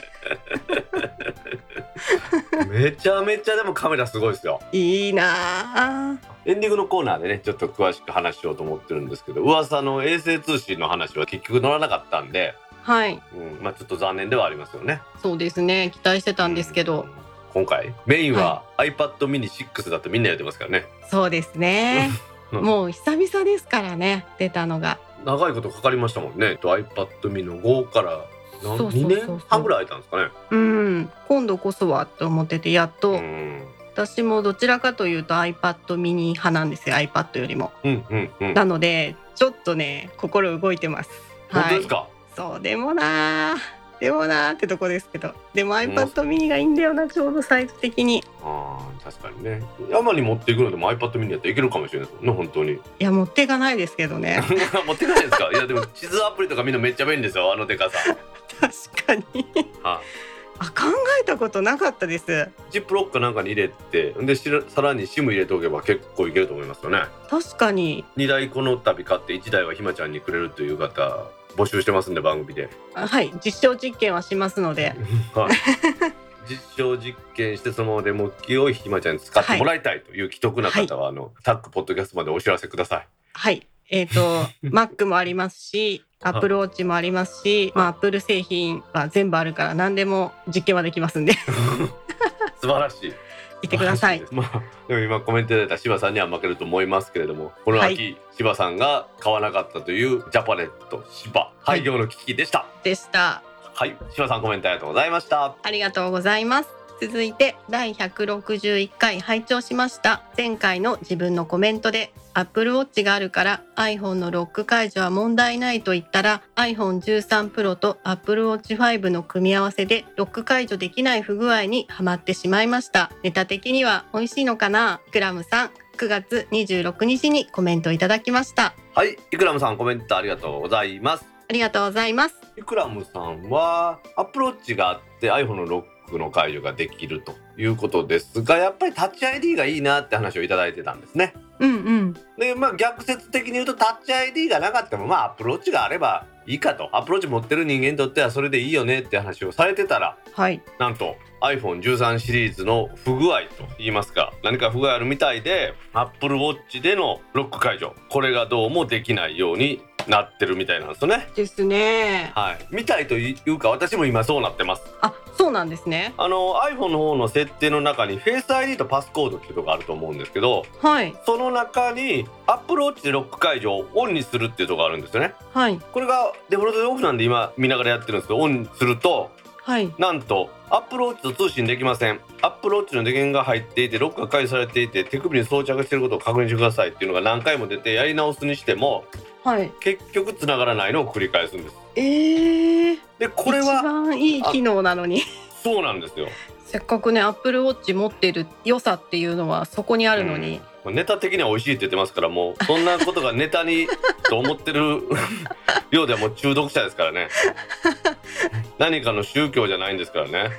めちゃめちゃでもカメラすごいですよ。いいなあエンディングのコーナーでねちょっと詳しく話しようと思ってるんですけど噂の衛星通信の話は結局乗らなかったんで、はい。うん、まあちょっと残念ではありますよね。そうですね。期待してたんですけど、うん。今回メインは iPad mini 6だとみんな言ってますからね。そうですね。う んもう久々ですからね出たのが。長いことかかりましたもんね。と iPad mini の5からなそうそうそうそう。2年半ぐらい空いたんですかね。うん。今度こそはと思っててやっと、うん。私もどちらかというと iPad mini 派なんですよ iPad よりも。うんうんうん。なのでちょっとね心動いてます。はい本当ですか、そうでもなーでもなーってとこですけど。でもん iPad mini がいいんだよなちょうどサイズ的に。いああ確かにね。山に持っていくのでも iPad mini やったらいけるかもしれないですもんね本当に。や持っていかないですけどね。持っていかないですか？いやでも地図アプリとかみんなめっちゃ便利ですよあのでかさ。確かに。はあ考えたことなかったです。ジップロックかなんかに入れてでさらに SIM 入れておけば結構いけると思いますよね。確かに。2台この度買って1台はひまちゃんにくれるという方募集してますんで番組で。あはい。実証実験はしますので。はい。実証実験してそのままデモ機をひまちゃんに使ってもらいたいという既得な方は、あのタックポッドキャストまでお知らせください。はい。えっ、と Mac もありますしアップルウォッチもありますし、まあ、アップル製品は全部あるから何でも実験はできますんで。素晴らしい言ってください。まあ、でも今コメントいただいた柴さんには負けると思いますけれどもこの秋、はい柴さんが買わなかったというジャパネット柴廃業の危機でした。でした。はい、柴さんコメントありがとうございました。ありがとうございます続いて第161回拝聴しました。前回の自分のコメントで Apple Watch があるから iPhone のロック解除は問題ないと言ったら iPhone13 Pro と Apple Watch 5の組み合わせでロック解除できない不具合にはまってしまいました。ネタ的には美味しいのかな？クラムさん9月26日にコメントいただきました。はいイクラムさんコメントありがとうございます。ありがとうございます。イクラムさんは Apple Watch があって iPhone のロックの解除ができるということですがやっぱりタッチ ID がいいなって話をいただいてたんですね。うんうん。でまあ逆説的に言うとタッチ ID がなかったもまあ Apple Watch があればいいかと。 Apple Watch 持ってる人間にとってはそれでいいよねって話をされてたらはい。なんと iPhone13 シリーズの不具合と言いますか。何か不具合あるみたいで Apple Watch でのロック解除。これがどうもできないようになってるみたいなんですよね。ですね。はい。みたいというか私も今そうなってます。あそうなんですね。あの iPhone の方の設定の中に Face ID とパスコードっていうのがあると思うんですけどはい。その中に Apple Watch でロック解除をオンにするっていうところがあるんですよね。はい。これがデフォルトでオフなんで今見ながらやってるんですけどオンするとはい。なんと Apple Watch と通信できません。Apple Watch の電源が入っていてロックが解除されていて手首に装着していることを確認してくださいっていうのが何回も出てやり直すにしてもはい。結局繋がらないのを繰り返すんです。えー、でこれ一は番いい機能なのに。そうなんですよ。せっかくねアップルウォッチ持ってる良さっていうのはそこにあるのに、まあネタ的には美味しいって言ってますからもうそんなことがネタにと思ってる ようではもう中毒者ですからね。何かの宗教じゃないんですからね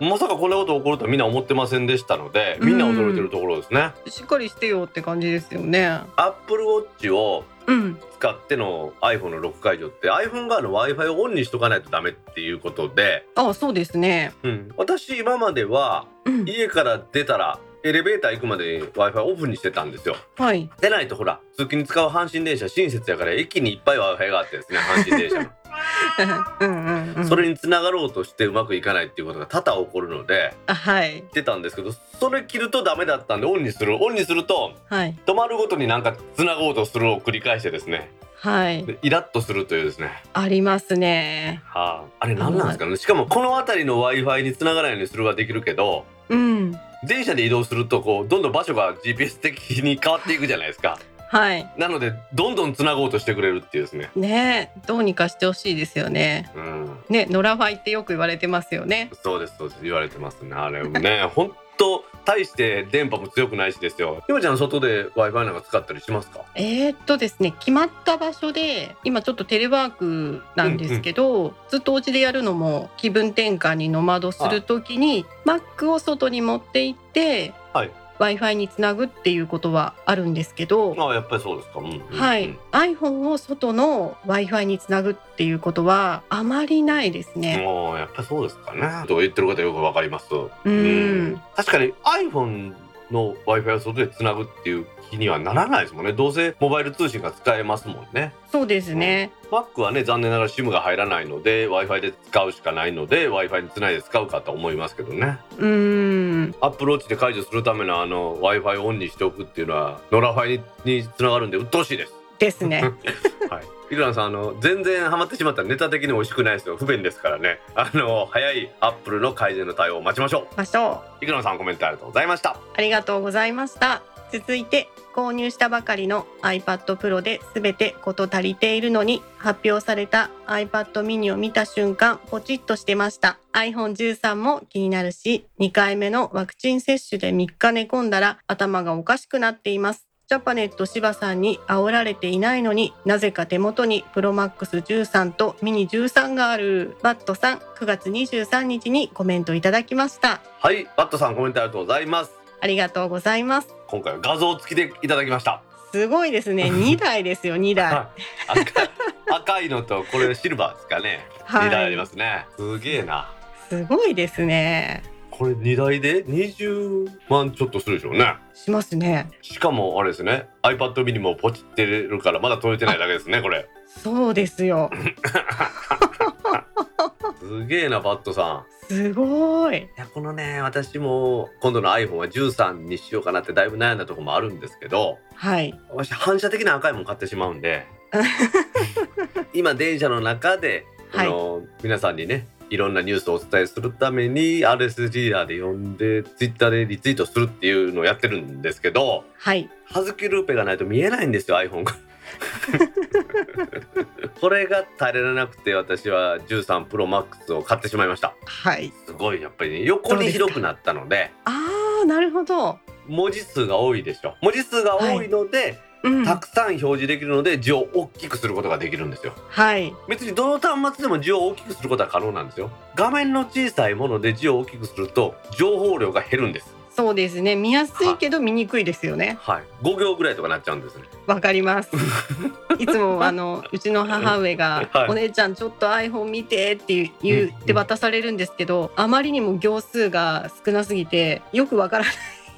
まさかこんなこと起こるとはみんな思ってませんでしたのでみんな驚いてるところですね。しっかりしてよって感じですよね。アップルウォッチをうん。使っての iPhone のロック解除って iPhone 側の w i f i をオンにしとかないとダメっていうことで、あそうですね。うん、私今まではうん。家から出たらエレベーター行くまで w i f i オフにしてたんですよ。はい。でないとほら通勤に使う阪神電車親切やから駅にいっぱい w i f i があってですね阪神電車の うんうんうんそれにつながろうとしてうまくいかないっていうことが多々起こるのであはい。言ってたんですけどそれ切るとダメだったんでオンにする。オンにするとはい。止まるごとになんかつなごうとするを繰り返してですね。はい。でイラッとするというですね。ありますね。はあ、あれ何なんですかね。しかもこの辺りの w i f i につながないようにするはできるけどうん電車で移動するとこうどんどん場所が GPS 的に変わっていくじゃないですか。はい。なのでどんどんつなごうとしてくれるっていうですね。ねどうにかしてほしいですよね。うん。ね野良ファイってよく言われてますよね。そうですそうです。言われてますね。あれもね 本当大して電波も強くないしですよ。今ちゃん外で w i f i なんか使ったりしますか？えーっとですね決まった場所で今ちょっとテレワークなんですけど、ずっとお家でやるのも気分転換にノマドする時に Mac を外に持って行って、はい w i f i につなぐっていうことはあるんですけど、ああやっぱりそうですか、うんうんうん。はい、iPhone を外の w i f i につなぐっていうことはあまりないですね。もうやっぱりそうですかね。と言ってる方よくわかります。うん。確かに iPhone の w i f i を外でつなぐっていう気にはならないですもんね。どうせモバイル通信が使えますもんね。そうですね。Mac はね残念ながら SIM が入らないので w i f i で使うしかないので w i f i につないで使うかと思いますけどね。うん、 Apple Watch で解除するためのあの w i f i をオンにしておくっていうのは野良ファイににつながるんで鬱陶しいです。ですね。はい。イクラムさんあの全然ハマってしまったらネタ的に美味しくないですよ不便ですからねあの早いアップルの改善の対応を待ちましょましょう。うイクランさんコメントありがとうございましたありがとうございました。続いて購入したばかりの iPad Pro で全て事足りているのに発表された iPad mini を見た瞬間ポチッとしてました。iPhone13 も気になるし2回目のワクチン接種で3日寝込んだら頭がおかしくなっています。ジャパネット柴さんに煽られていないのになぜか手元にプロマックス13とミニ13がある。バットさん9月23日にコメントいただきました。はいバットさんコメントありがとうございます。ありがとうございます。今回は画像付きでいただきました。すごいですね。2台ですよ2台。赤赤いのとこれシルバーですかね、はい。2台ありますね。すげえな。すごいですね。これ2台で？20万ちょっとするでしょうね。しますね。しかもあれですね。iPad mini もポチってるからまだ届いてないだけですねこれ。そうですよ すげえなバットさん。すごい。いやこのね私も今度の iPhone は13にしようかなってだいぶ悩んだところもあるんですけどはい。私反射的な赤いもん買ってしまうんで 今電車の中でこの、皆さんにねいろんなニュースをお伝えするために RSS リーダーで読んで Twitter でリツイートするっていうのをやってるんですけどはい。ハズキルーペがないと見えないんですよ iPhone が。これが耐えられなくて私は13 Pro Max を買ってしまいました。はい。すごいやっぱりね横に広くなったので。あーなるほど、文字数が多いでしょ。文字数が多いので、うん、たくさん表示できるので字を大きくすることができるんですよ。はい。別にどの端末でも字を大きくすることは可能なんですよ。画面の小さいもので字を大きくすると情報量が減るんですそうですね。見やすいけど見にくいですよね。はい。5行ぐらいとかなっちゃうんですね。わかります。いつもあのうちの母上が、はい。お姉ちゃんちょっと iPhone 見てって言って渡されるんですけどあまりにも行数が少なすぎてよくわからない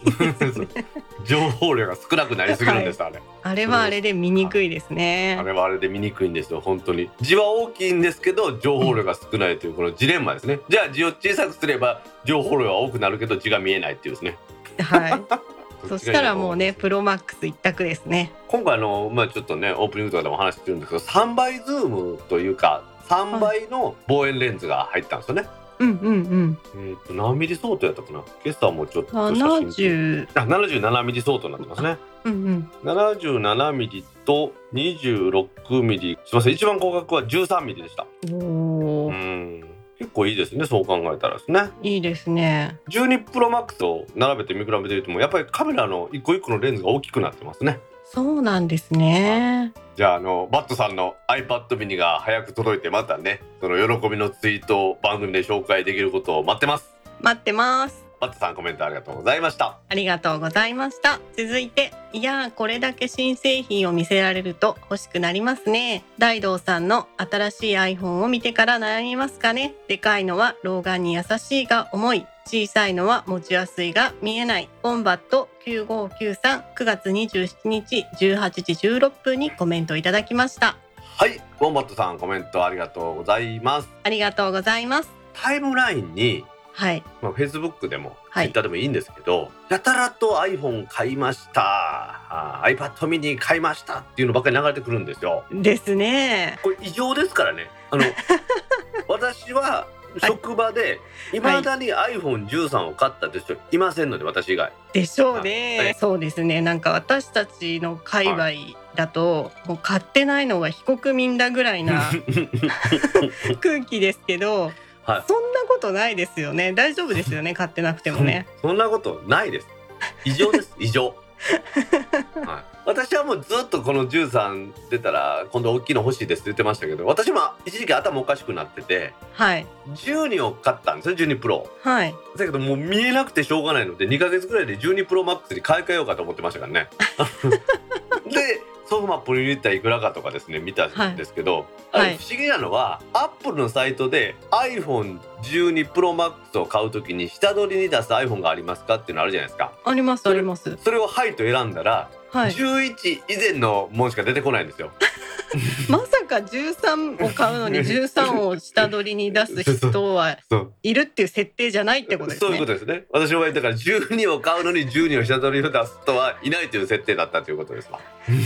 情報量が少なくなりすぎるんです、あれ。あれはあれで見にくいですね。あれはあれで見にくいんですよ本当に。字は大きいんですけど情報量が少ないというこのジレンマですね。じゃあ字を小さくすれば情報量は多くなるけど字が見えないっていうですね。はい。そしたらもうね Pro Max 一択ですね。今回あのまあちょっとねオープニングとかでも話してるんですけど3倍ズームというか3倍の望遠レンズが入ったんですよね、うんうんうん。えっ、と何ミリ相当やったかな？今朝もちょっと写真70あ77ミリ相当になってますね。うんうん。77ミリと26ミリ。すみません一番高額は13ミリでした。おうーん。結構いいですねそう考えたらですね。いいですね。12プロマックスを並べて見比べてみてもやっぱりカメラの一個一個のレンズが大きくなってますねそうなんですね。じゃああのバットさんの iPad mini が早く届いてまたねその喜びのツイートを番組で紹介できることを待ってます。待ってますバットさんコメントありがとうございました。ありがとうございました。続いていやーこれだけ新製品を見せられると欲しくなりますね。大道さんの新しい iPhone を見てから悩みますかね。でかいのは老眼に優しいが重い。小さいのは持ちやすいが見えない。ボンバット9593 9月27日18時16分にコメントいただきました。はいウォンバットさんコメントありがとうございます。ありがとうございます。タイムラインにはい。まあ、Facebook でもはい。Twitter でもいいんですけど、やたらと iPhone 買いました。あー iPad mini 買いましたっていうのばっかり流れてくるんですよ。ですね。これ異常ですからね。あの 私は職場でい。まだに iPhone13 を買ったという人いませんので私以外。でしょうね、はい。そうですね。なんか私たちの界隈だと、もう買ってないのが非国民だぐらいな 空気ですけど、はい。そんなことないですよね。大丈夫ですよね 買ってなくてもね。そんなことないです。異常です。異常、はい、私はもうずっとこの13出たら今度大きいの欲しいですって言ってましたけど私も一時期頭おかしくなっててはい。12を買ったんですよ12プロ。はい。だけどもう見えなくてしょうがないので2ヶ月ぐらいで12プロマックスに買い替えようかと思ってましたからね。でソフマップに入れたらいくらかとかですね見たんですけど、あはい。れ不思議なのはアップルのサイトで iPhone12 プロマックスを買うときに下取りに出す iPhone がありますかっていうのあるじゃないですか。ありますあります。それを「はい」と選んだら、はい。11以前のものしか出てこないんですよ。まさか13を買うのに13を下取りに出す人はいるっていう設定じゃないってことですそういうこねとですね。私の場合だから12を買うのに12を下取りを出す人はいないという設定だったということです。わ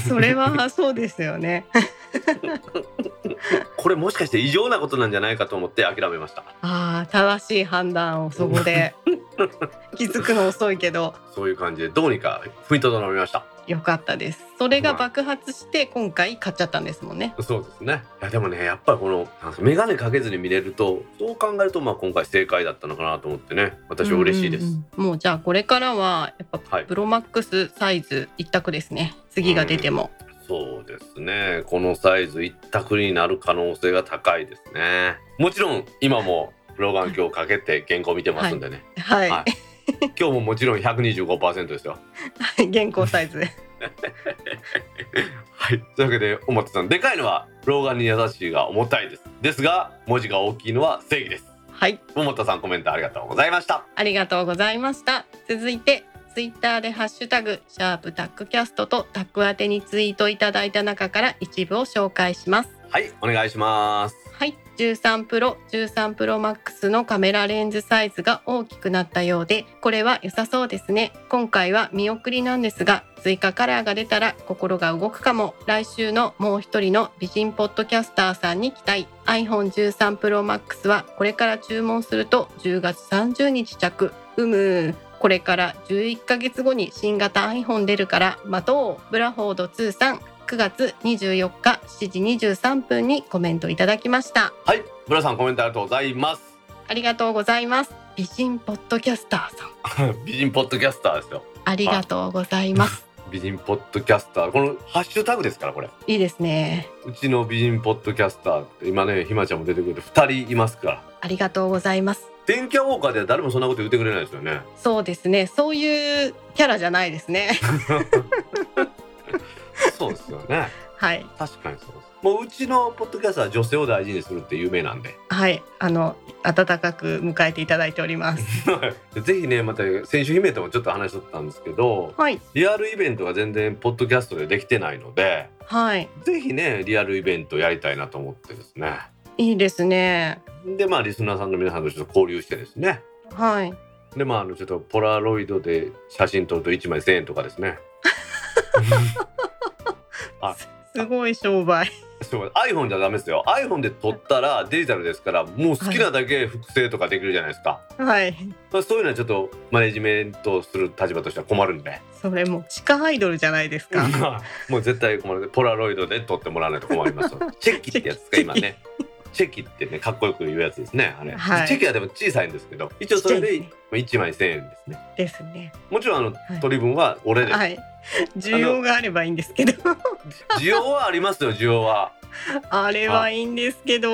それはそうですよね。これもしかして異常なことなんじゃないかと思って諦めました。ああ正しい判断をそこで。気づくの遅いけど。そういう感じでどうにか踏みとどまりました良かったです。それが爆発して今回買っちゃったんですもんね。そうですね。いやでもねやっぱりこの眼鏡かけずに見れるとそう考えるとまあ今回正解だったのかなと思ってね。私は嬉しいです、うんうんうん。もうじゃあこれからはやっぱはい。プロマックスサイズ一択ですね。次が出ても。そうですね。このサイズ一択になる可能性が高いですね。もちろん今も老眼鏡をかけて原稿見てますんでね、はい、はい 今日ももちろん125%ですよ。現行サイズ。はいというわけで表さんでかいのは老眼に優しいが重たいです。ですが文字が大きいのは正義です。はい。桃田さんコメントありがとうございました。ありがとうございました。続いてツイッターでハッシュタグシャープタックキャストとタック宛てにツイートいただいた中から一部を紹介します。はいお願いします。はい13プロ13プロマックスのカメラレンズサイズが大きくなったようでこれは良さそうですね。今回は見送りなんですが追加カラーが出たら心が動くかも。来週のもう一人の美人ポッドキャスターさんに期待。iPhone13 Pro Max はこれから注文すると10月30日着。うむ。これから11ヶ月後に新型 iPhone 出るから待とう。ブラフォード2さん。9月24日7時23分にコメントいただきました。はいブラさんコメントありがとうございます。ありがとうございます。美人ポッドキャスターさん。美人ポッドキャスターですよ。ありがとうございます。美人ポッドキャスター。このハッシュタグですからこれ。いいですね。うちの美人ポッドキャスター今ねひまちゃんも出てくれて2人いますから。ありがとうございます。電気屋ウォーカーでは誰もそんなこと言ってくれないですよね。そうですね。そういうキャラじゃないですね そうですよね。はい。確かにそうです。もううちのポッドキャストは女性を大事にするって有名なんで。はい。あの温かく迎えていただいております。ぜひねまた先週姫ともちょっと話しとったんですけどはい。リアルイベントが全然ポッドキャストでできてないのではい。ぜひねリアルイベントやりたいなと思ってですね。いいですね。でまあリスナーさんの皆さんとちょっと交流してですね。はい。でまああのちょっとポラロイドで写真撮ると1枚1,000円とかですね すごい商売。そう iPhone じゃダメですよ。iPhone で撮ったらデジタルですからもう好きなだけ複製とかできるじゃないですか、はい。まあそういうのはちょっとマネジメントする立場としては困るんで。それもう地下アイドルじゃないですか。もう絶対困る。ポラロイドで撮ってもらわないと困りますよ。チェキってやつですか今ね。チェキ。ってねかっこよく言うやつですねあれ、はい。チェキはでも小さいんですけど一応それでちっちゃい1枚1,000円ですね。ですね。もちろんあの、い。取り分は俺で、はい 需要があればいいんですけど。需要はありますよ需要は。あれはいいんですけど。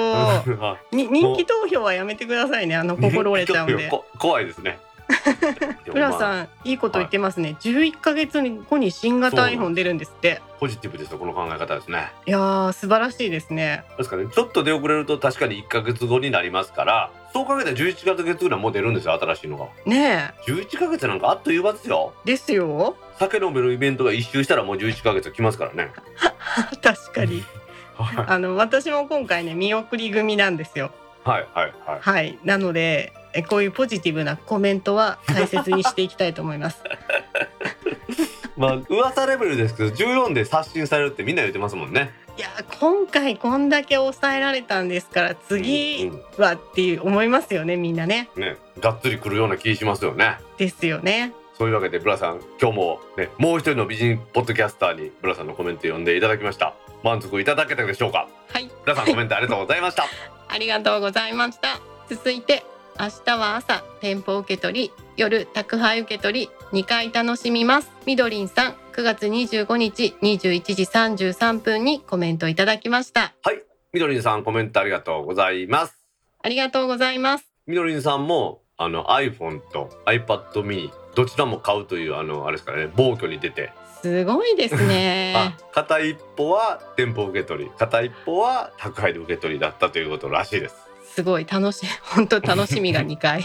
人気投票はやめてくださいね。あの心折れちゃうんでこ怖いですね プラんさんいいこと言ってますね、11ヶ月後に新型 iPhone 出るんですって。ポジティブですよこの考え方ですね。いやー素晴らしいですね。ですからねちょっと出遅れると確かに1ヶ月後になりますからそう考えたら11ヶ月ぐらいもう出るんですよ新しいのが。ね11ヶ月なんかあっという間ですよ。えですよ。酒飲めるイベントが一周したらもう11ヶ月来ますからね。確かに。はい。あの私も今回ね見送り組なんですよ。はいはいはい。はい。なのでえこういうポジティブなコメントは大切にしていきたいと思います。まあ噂レベルですけど14で刷新されるってみんな言ってますもんね。いや今回こんだけ抑えられたんですから次うん。はっていう思いますよねみんなね。ねがっつり来るような気しますよね。ですよね。そういうわけでブラさん今日もねもう一人の美人ポッドキャスターにブラさんのコメント読んでいただきました。満足いただけたでしょうか？はい。ブラさんコメントありがとうございました。ありがとうございました。続いて明日は朝店舗受け取り夜宅配受け取り2回楽しみます。みどりんさん9月25日21時33分にコメントいただきました。はいみどりんさんコメントありがとうございます。ありがとうございます。みどりんさんもあの iPhone と iPad mini どちらも買うというあのあれですからね暴挙に出て、すごいですね。あ片一歩は店舗受け取り片一歩は宅配で受け取りだったということらしいですすごい楽しい。本当楽しみが2回。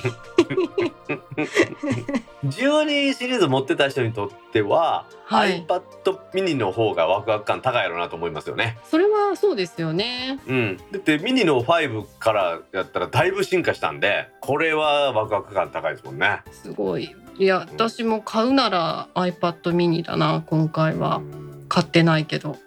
12シリーズ持ってた人にとっては、はい。iPad mini の方がワクワク感高いやろうなと思いますよね。それはそうですよね。うん、だってミニの5からやったらだいぶ進化したんでこれはワクワク感高いですもんね。すごい。いや私も買うなら iPad mini だな今回は。うん。買ってないけど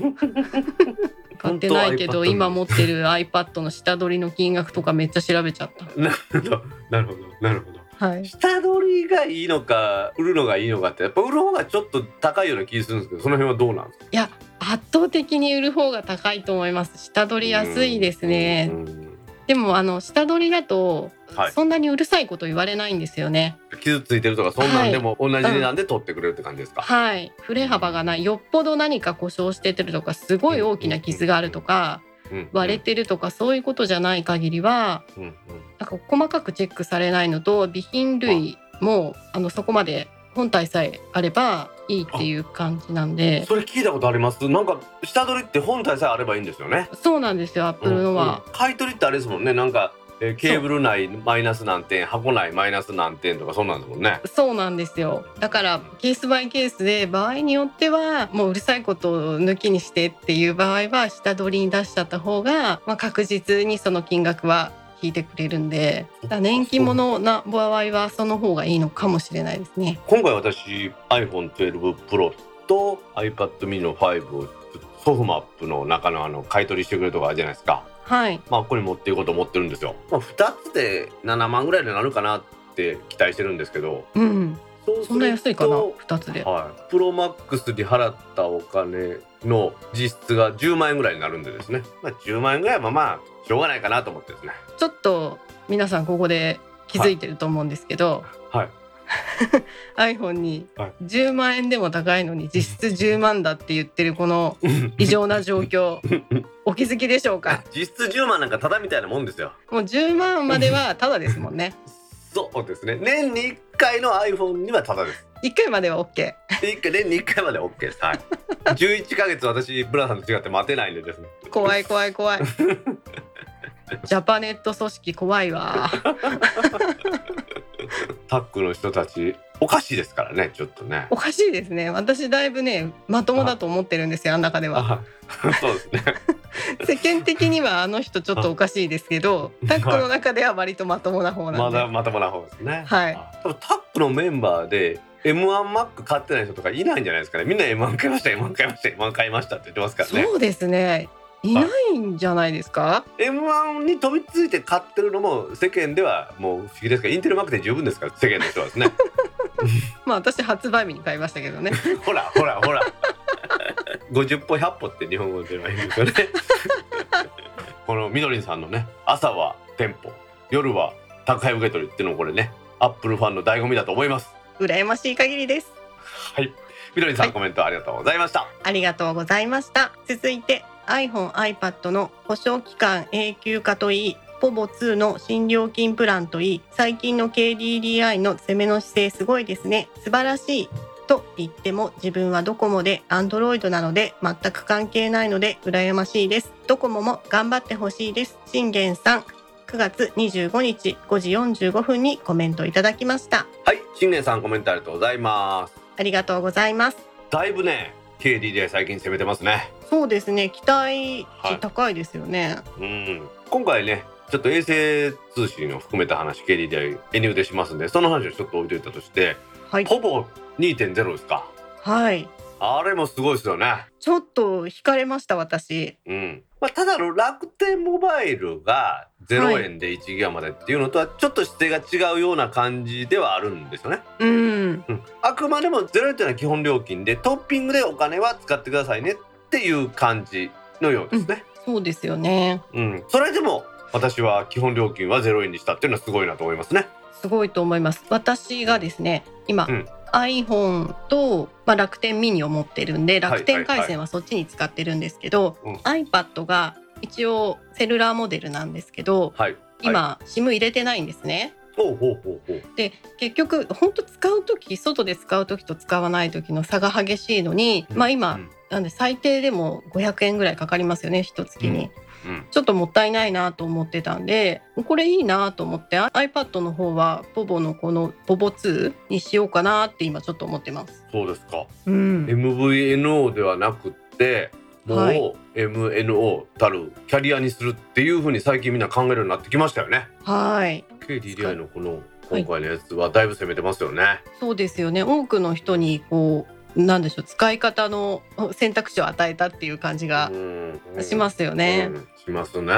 買ってないけど今持ってる iPad の下取りの金額とかめっちゃ調べちゃった なるほどなるほどなるほど。はい。下取りがいいのか売るのがいいのかってやっぱ売る方がちょっと高いような気するんですけどその辺はどうなんですか？いや圧倒的に売る方が高いと思います。下取り安いですね。うんでもあの下取りだと、はいそんなにうるさいこと言われないんですよね。傷ついてるとかそんなんでも同じ値段で取ってくれるって感じですか、はい。振れ幅がない。よっぽど何か故障しててるとか、すごい大きな傷があるとか、うん割れてるとかそういうことじゃない限りは、なんか細かくチェックされないのと備品類もあのそこまで本体さえあればいいっていう感じなんで。それ聞いたことあります？なんか下取りって本体さえあればいいんですよね。そうなんですよアップルのは、うん買い取りってあれですもんね。なんか、えーケーブル内マイナス何点箱内マイナス何点とかそんなんですもんね。そうなんですよ。だからケースバイケースで場合によってはもううるさいことを抜きにしてっていう場合は下取りに出しちゃった方が、まあ、確実にその金額は引いてくれるんで年金物な場合はその方がいいのかもしれないですね。今回私 iPhone12 Pro と iPad mini の5をソフマップの中のあの買い取りしてくれるとかあるじゃないですか。はい、まあここに持っていこうと思ってるんですよ、まあ、2つで7万ぐらいになるかなって期待してるんですけど。うん、そんな安いかな？2つで。はい、プロマックスに払ったお金の実質が10万円ぐらいになるんでですね、まあ、10万円ぐらいはまあしょうがないかなと思ってですね。ちょっと皆さんここで気づいてると思うんですけど、はい。iPhone にはい。10万円でも高いのに実質10万だって言ってるこの異常な状況 お気づきでしょうか？実質10万なんかただみたいなもんですよ。もう10万まではただですもんねそうですね。年に1回の iPhone にはただです。1回までは OK で1回年に1回まで OK です。はい。11ヶ月私ブラさんと違って待てないんでですね。怖い怖い怖い。ジャパネット組織怖いわ。タックの人たちおかしいですからねちょっとねおかしいですね私だいぶねまともだと思ってるんですよあん中ではあそうですね 世間的にはあの人ちょっとおかしいですけどタックの中では割とまともな方なんで、まだまともな方ですね。はいあ。多分タックのメンバーで M1 マック買ってない人とかいないんじゃないですかね。みんな M1 買いました、M1 買いました、M1 買いましたって言ってますからね。そうですねいないんじゃないですか？M1 に飛びついて買ってるのも世間ではもう不思議ですから、インテルマックで十分ですから、世間の人はですね。まあ私発売日に買いましたけどねほらほらほら。50歩100歩って日本語ではいいんですよね。このみどりんさんのね、朝は店舗、夜は宅配受け取りっていうのもこれね、アップルファンの醍醐味だと思います。羨ましい限りですはい。みどりんさん、はいコメントありがとうございました。ありがとうございました続いて iPhone、iPad の保証期間永久化といいポボ2の新料金プランといい最近の KDDI の攻めの姿勢すごいですね。素晴らしいと言っても自分はドコモで Android なので全く関係ないので羨ましいです。ドコモも頑張ってほしいです。信玄さん9月25日5時45分にコメントいただきました。はい、新年さんコメントありがとうございます。ありがとうございます。だいぶね、KDDI 最近攻めてますね。そうですね期待値高いですよね、うん。今回ね、ちょっと衛星通信を含めた話、KDDI エニューでしますんで、その話をちょっと置いといたとして、はいほぼ2.0ですか。はいあれもすごいですよね。ちょっと惹かれました私うん。まあ、ただの楽天モバイルが0円で1ギガまでっていうのとはちょっと姿勢が違うような感じではあるんですよね。うん。うん、あくまでも0円というのは基本料金でトッピングでお金は使ってくださいねっていう感じのようですね。そうですよね。うん、それでも私は基本料金は0円にしたっていうのはすごいなと思いますね。すごいと思います。私がですね今、うん。iPhone と、まあ、楽天ミニを持ってるんで楽天回線はそっちに使ってるんですけど、うん。iPad が一応セルラーモデルなんですけどはい。今、SIM 入れてないんですねほうほうほうほう。で結局本当使う時外で使う時と使わない時の差が激しいのに、まあ今、うんなんで最低でも500円ぐらいかかりますよね一月に、うんちょっともったいないなと思ってたんでこれいいなと思って iPad の方はポボのこのポボ2にしようかなって今ちょっと思ってます。そうですか。うん、MVNO ではなくってもうはい MNO たるキャリアにするっていうふうに最近みんな考えるようになってきましたよね。はい、KDDI のこのはい今回のやつはだいぶ攻めてますよね。そうですよね。多くの人にこうなんでしょう使い方の選択肢を与えたっていう感じがうんしますよね。うんしますね。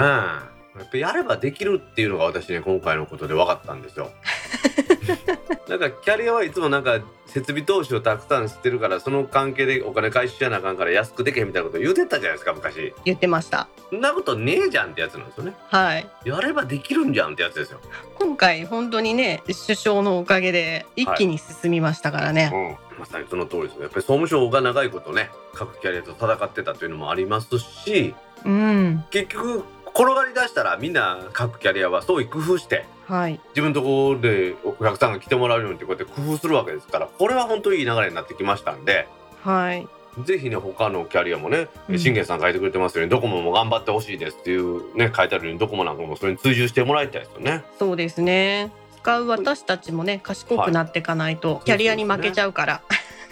やっぱやればできるっていうのが私ね今回のことで分かったんですよ。なんかキャリアはいつもなんか設備投資をたくさんしてるからその関係でお金回収しなあかんから安くでけへんみたいなこと言うてたじゃないですか昔。言ってました。そんなことねえじゃんってやつなんですよね。はい。やればできるんじゃんってやつですよ、今回本当にね首相のおかげで一気に進みましたからね、うん、まさにその通りですやっぱり総務省が長いことね各キャリアと戦ってたというのもありますしうん。結局転がり出したらみんな各キャリアは創意工夫してはい。自分のところでお客さんが来てもらうようにってこうやって工夫するわけですからこれは本当にいい流れになってきましたんではい。ぜひね他のキャリアもねうん。信玄さん書いてくれてますように、ドコモも頑張ってほしいですっていうね書いてあるようにドコモなんかもそれに追従してもらいたいですよね。そうですね。使う私たちもね賢くなっていかないと、い。キャリアに負けちゃうから。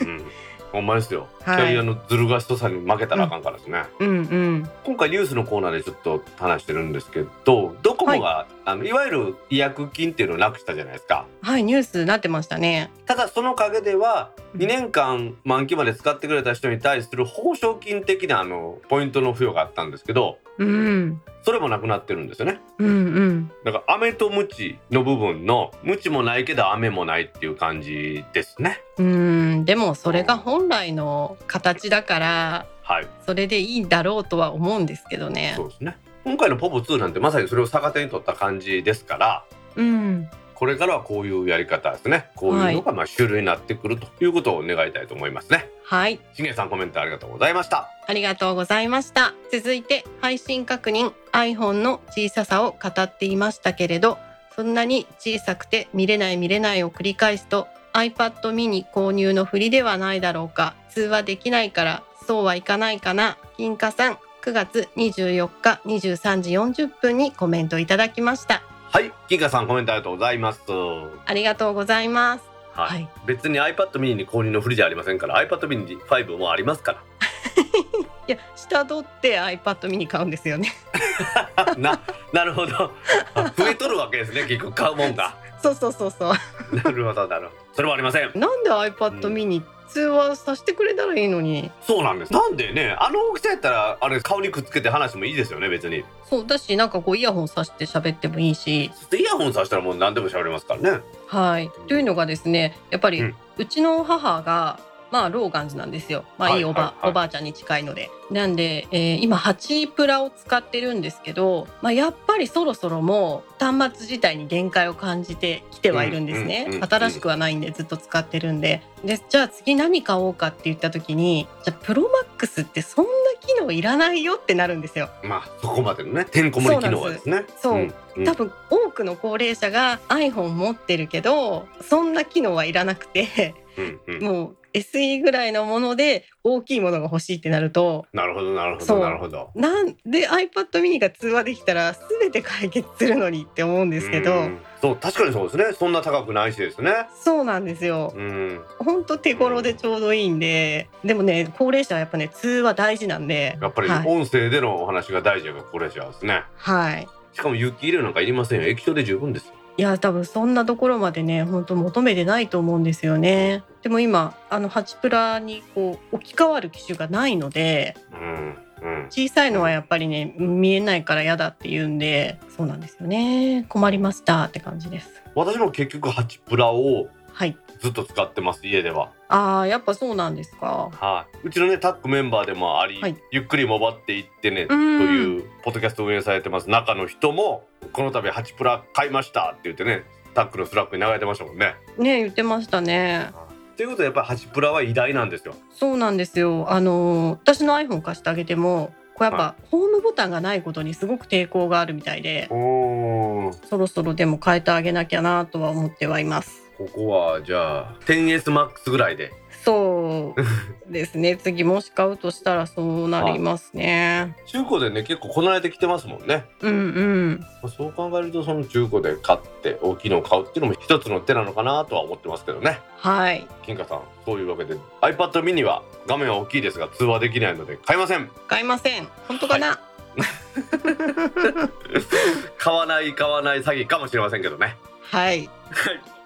うん、ほんまですよ、はい。キャリアのずる賢さに負けたらあかんからですね。うんうん。今回ニュースのコーナーでちょっと話してるんですけどドコモが、い、あのいわゆる違約金っていうのをなくしたじゃないですか。はいニュースなってましたね。ただその陰ではうん。2年間満期まで使ってくれた人に対する報奨金的なあのポイントの付与があったんですけどうん。それもなくなってるんですよね。うんうん。だから飴とムチの部分のムチもないけど飴もないっていう感じですね。うん。でもそれが本来の形だからはい、それでいいだろうとは思うんですけどね。そうですね。今回のポポ2なんてまさにそれを逆手に取った感じですから、うんこれからはこういうやり方ですね。こういうのがまあ主流になってくるということを願いたいと思いますね。はいしげさんコメントありがとうございました。ありがとうございました続いて配信確認 iPhone の小ささを語っていましたけれどそんなに小さくて見れない見れないを繰り返すと iPad mini 購入のふりではないだろうか通話できないからそうはいかないかな金華さん9月24日23時40分にコメントいただきましたはい、キカさんコメントありがとうございます。ありがとうございますはい、はい別に iPad mini に購入の不利じゃありませんから iPad mini 5もありますから。いや下取って iPad mini 買うんですよね ななるほどあ増えとるわけですね結局買うもんが。そうそうそうそうなるほどなるほどそれはありません。なんで iPad mini 通話させてくれたらいいのにそうなんです。なんでねあの大きさやったらあれ顔にくっつけて話もいいですよね別に。そうだしなんかこうイヤホンさして喋ってもいいしイヤホンさしたらもう何でも喋れますからね。はいというのがですねやっぱり、ううんちの母がまあローガンズなんですよ。まあはいいいおば、はいはい。おばあちゃんに近いので。なんで、えー今8プラを使ってるんですけど、まあ、やっぱりそろそろもう端末自体に限界を感じてきてはいるんですね、うんうんうん新しくはないんでずっと使ってるんで。でじゃあ次何買おうかって言った時にじゃあプロマックスってそんな機能いらないよってなるんですよ。まあそこまでのねてんこ盛り機能はですね。そう多分多くの高齢者が iPhone 持ってるけどそんな機能はいらなくてうんうん。もう SE ぐらいのもので大きいものが欲しいってなるとなるほどなるほどなるほど。なんで iPad mini が通話できたら全て解決するのにって思うんですけどうん。そう確かにそうですね。そんな高くないしですね。そうなんですよ。うん。ほんと手頃でちょうどいいんででもね高齢者はやっぱね通話大事なんでやっぱりはい、音声でのお話が大事がこれじゃですね。はい。しかも有機入れなんかいりませんよ。液晶で十分ですよ。いや多分そんなところまでね本当求めてないと思うんですよね。でも今あの8プラにこう置き換わる機種がないのでうんうん。小さいのはやっぱりね見えないから嫌だって言うんでそうなんですよね。困りましたって感じです。私も結局8プラをはいずっと使ってます家では。あーやっぱそうなんですかはい。うちのねタックメンバーでもあり、はいゆっくりもばっていってねとうんいうポッドキャストを運営されてます中の人もこの度8プラ買いましたって言ってねタックの Slack に流れてましたもんね。ね言ってましたねということでやっぱり8プラは偉大なんですよ。そうなんですよあのー私の iPhone 貸してあげてもこれやっぱ、はホームボタンがないことにすごく抵抗があるみたいでおーそろそろでも変えてあげなきゃなとは思ってはいますここはじゃあ 10S MAX ぐらいで。そうですね。次もし買うとしたらそうなりますね。中古でね結構こなれてきてますもんね。うんうん。まあそう考えるとその中古で買って大きいのを買うっていうのも一つの手なのかなとは思ってますけどね。はい。金華さんそういうわけで iPad mini は画面は大きいですが通話できないので買いません。買いません。本当かな、買わない買わない詐欺かもしれませんけどね。はい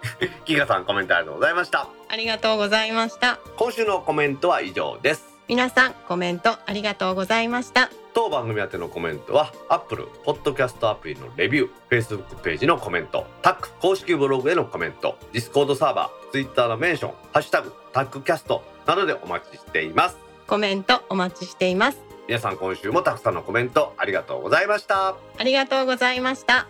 金華さんコメントありがとうございました。ありがとうございました。今週のコメントは以上です。皆さんコメントありがとうございました。当番組宛てのコメントは Apple Podcast アプリのレビュー Facebook ページのコメントタック公式ブログへのコメント Discord サーバー Twitter のメンション「ハッシュタグタックキャスト」などでお待ちしています。コメントお待ちしています。皆さん今週もたくさんのコメントありがとうございました。ありがとうございました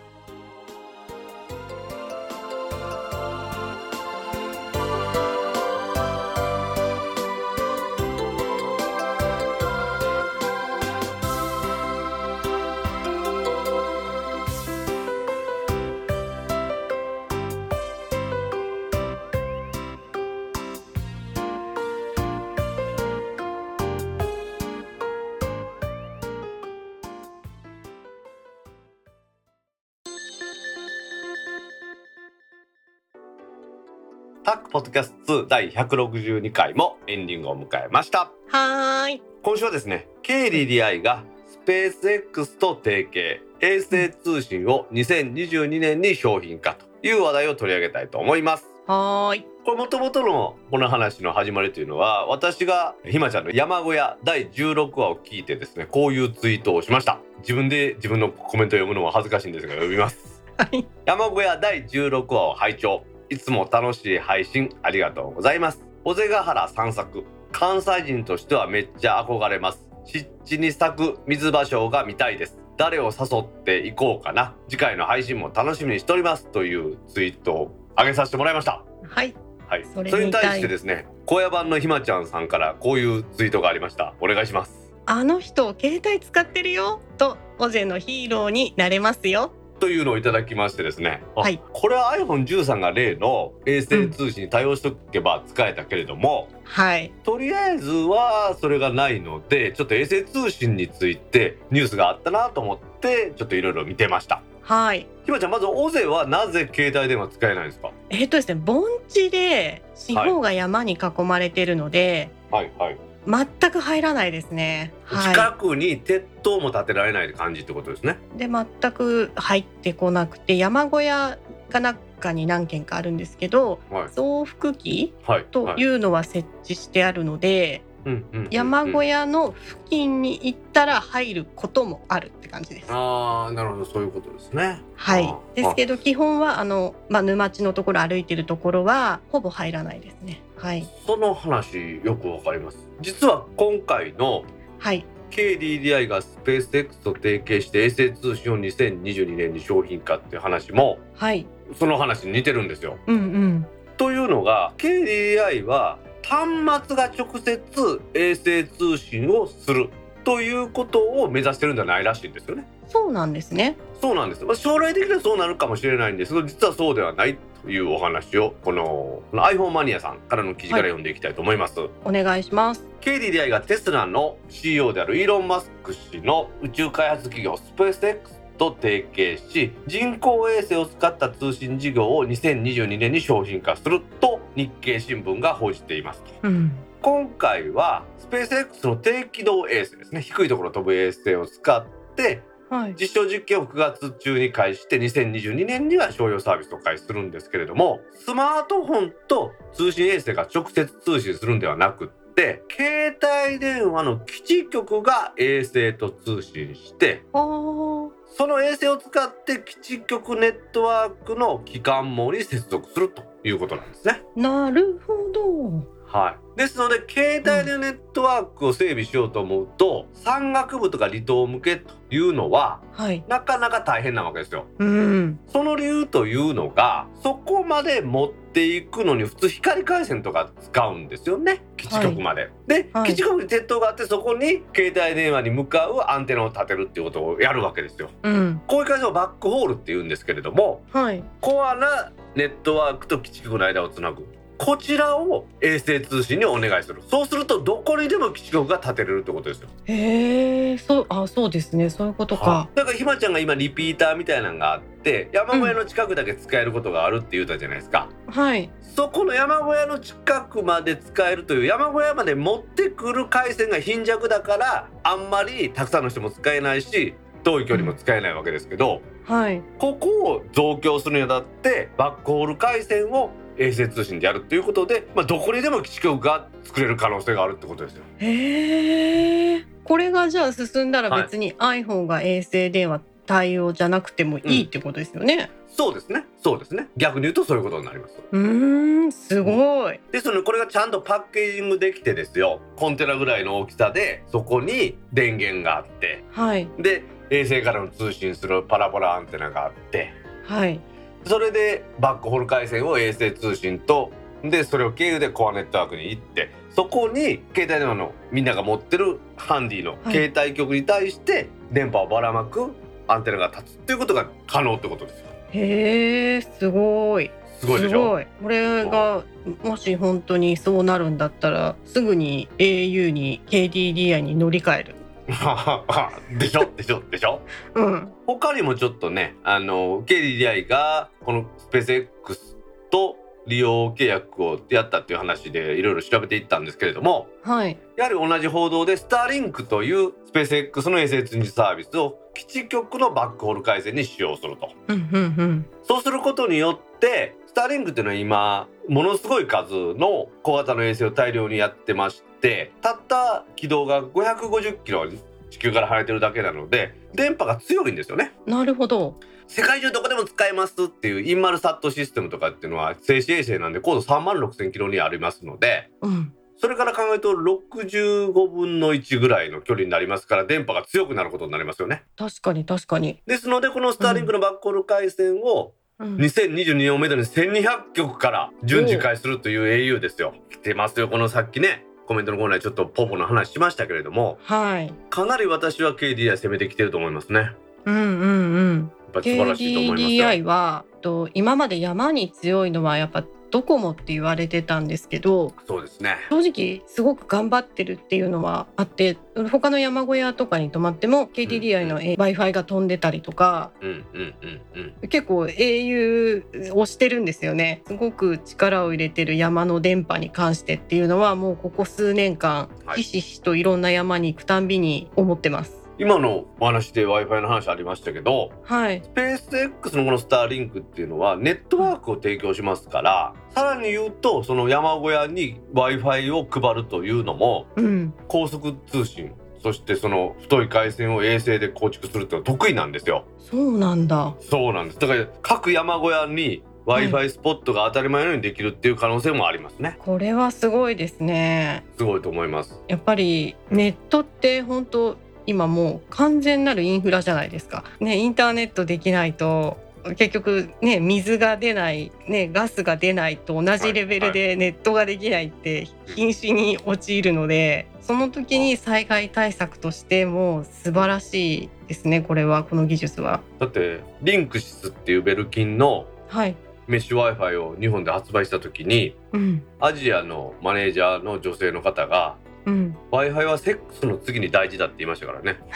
ッドキャスト2第162回もエンディングを迎えました。はーい。今週はですね KDDI がスペース X と提携衛星通信を2022年に商品化という話題を取り上げたいと思います。はーい。これもともとのこの話の始まりというのは私がひまちゃんの山小屋第16話を聞いてですねこういうツイートをしました。自分で自分のコメントを読むのは恥ずかしいんですが読みます。はい。山小屋第16話を拝聴いつも楽しい配信ありがとうございます。尾瀬ヶ原散策関西人としてはめっちゃ憧れます。湿地に咲く水芭蕉が見たいです。誰を誘っていこうかな。次回の配信も楽しみにしております。というツイートを上げさせてもらいました。はい。はい、それに対してですね小屋版のひまちゃんさんからこういうツイートがありました。お願いします。あの人携帯使ってるよ。とオゼのヒーローになれますよというのをいただきましてですね、あはい。これは iPhone13 が例の衛星通信に対応しておけば使えたけれども、はい。とりあえずはそれがないのでちょっと衛星通信についてニュースがあったなと思ってちょっといろいろ見てました。はい。ひまちゃんまずオゼはなぜ携帯電話使えないんですか？えーっとですね盆地で四方が山に囲まれてるので、はいはい、全く入らないですね。はい。近くに鉄塔も建てられない感じってことですねで全く入ってこなくて山小屋が中に何軒かあるんですけどはい増幅器はいというのは設置してあるので、うんうんうんうん山小屋の付近に行ったら入ることもあるって感じです。ああなるほどそういうことですねはいあ。ですけど基本はあの、まあ、沼地のところ歩いてるところはほぼ入らないですね。はい。その話よくわかります実は今回のはい。KDDI がスペース X と提携して衛星通信を2022年に商品化っていう話もはい。その話に似てるんですよ。うんうん。というのが KDDI は端末が直接衛星通信をするということを目指してるんじゃないらしいんですよね。そうなんですね。そうなんです。まあ、将来的にはそうなるかもしれないんですけど実はそうではないというお話をこのこの iPhone マニアさんからの記事から読んでいきたいと思います。お願いします。KDDI がテスラの CEO であるイーロン・マスク氏の宇宙開発企業スペース X と提携し人工衛星を使った通信事業を2022年に商品化すると日経新聞が報じていますとうん。今回はスペース X の低軌道衛星ですね低いところを飛ぶ衛星を使ってはい。実証実験を9月中に開始して2022年には商用サービスを開始するんですけれどもスマートフォンと通信衛星が直接通信するんではなくって携帯電話の基地局が衛星と通信してその衛星を使って基地局ネットワークの基幹網に接続するということなんですね。なるほど。はい、ですので携帯でネットワークを整備しようと思うと、山岳部とか離島向けというのははい。なかなか大変なわけですよ。うん。その理由というのがそこまで持っていくのに普通光回線とか使うんですよね基地局まで。で、はい基地局に鉄塔があってそこに携帯電話に向かうアンテナを立てるっていうことをやるわけですよ。うん。こういう会社をバックホールって言うんですけれどもはい。コアなネットワークと基地局の間をつなぐ。こちらを衛星通信にお願いするそうするとどこにでも基地局が立てれるってことですよへえ、そう、あ、そうですね。そういうことか。だからひまちゃんが今リピーターみたいなのがあって山小屋の近くだけ使えることがあるって言ったじゃないですか、はい。そこの山小屋の近くまで使えるという山小屋まで持ってくる回線が貧弱だからあんまりたくさんの人も使えないし遠い距離も使えないわけですけど、はい。ここを増強するにあたってバックホール回線を衛星通信でやるっていうことで、まあ、どこにでも基地局が作れる可能性があるってことですよ。へえ。これがじゃあ進んだら別に iPhone が衛星電話対応じゃなくてもいいってことですよね。そうですね。そうですね。逆に言うとそういうことになります。うーん、すごい。ですのでこれがちゃんとパッケージングできてですよ。コンテナぐらいの大きさでそこに電源があって。はい。で衛星からの通信するパラボラアンテナがあって。はいそれでバックホール回線を衛星通信とでそれを経由でコアネットワークに行ってそこに携帯電話のみんなが持ってるハンディのはい携帯局に対して電波をばらまくアンテナが立つっていうことが可能ってことですよ。へえ、すごい。すごいでしょ？すごいこれがもし本当にそうなるんだったらすぐに au に KDDI に乗り換える。でしょ？でしょ？でしょ？うん。他にもちょっとねあの KDDI がこのスペース X と利用契約をやったっていう話でいろいろ調べていったんですけれどもはい。やはり同じ報道でスターリンクというスペース X の衛星通信サービスを基地局のバックホール回線に使用するとうんうんうん。そうすることによってスターリンクっていうのは今ものすごい数の小型の衛星を大量にやってましてたった軌道が550キロ地球から離れてるだけなので電波が強いんですよねなるほど。世界中どこでも使えますっていうインマルサットシステムとかっていうのは静止衛星なんで高度3万6,000キロにありますのでうん。それから考えると65分の1ぐらいの距離になりますから電波が強くなることになりますよね。確かに確かに。ですのでこのスターリンクのバックホール回線をうん、2022年をめどに1200局から順次開するという au ですよ。来てますよこのさっきねコメントのコーナーでちょっとポポの話しましたけれどもはい。かなり私は KDDI 攻めてきてると思いますね。やっうんうんうん。ぱり素晴らしいと思いますよ。KDDI はと今まで山に強いのはやっぱドコモって言われてたんですけどそうですね。正直すごく頑張ってるっていうのはあって他の山小屋とかに泊まっても KDDI の w i f i が飛んでたりとかうんうんうんうん。結構 au をしてるんですよねすごく力を入れてる山の電波に関してっていうのはもうここ数年間はいひしひしといろんな山に行くたんびに思ってます。今のお話で Wi-Fi の話ありましたけど、はい、スペース X のこのスターリンクっていうのはネットワークを提供しますから、さらに言うとその山小屋に Wi-Fi を配るというのもうん、高速通信、そしてその太い回線を衛星で構築するっていうのは得意なんですよ。そうなんだ。そうなんです。だから各山小屋に Wi-Fi スポットが当たり前のようにできるっていう可能性もありますね。これはすごいですね。すごいと思います。やっぱりネットって本当今もう完全なるインフラじゃないですか。ね、インターネットできないと結局ね水が出ない、ね、ガスが出ないと同じレベルでネットができないって瀕死に陥るのでその時に災害対策としても素晴らしいですねこれはこの技術は。だってリンクシスっていうベルキンのはい、メッシュ Wi-Fi を日本で発売した時にうんアジアのマネージャーの女性の方がうん、Wi-Fi はセックスの次に大事だって言いましたからね。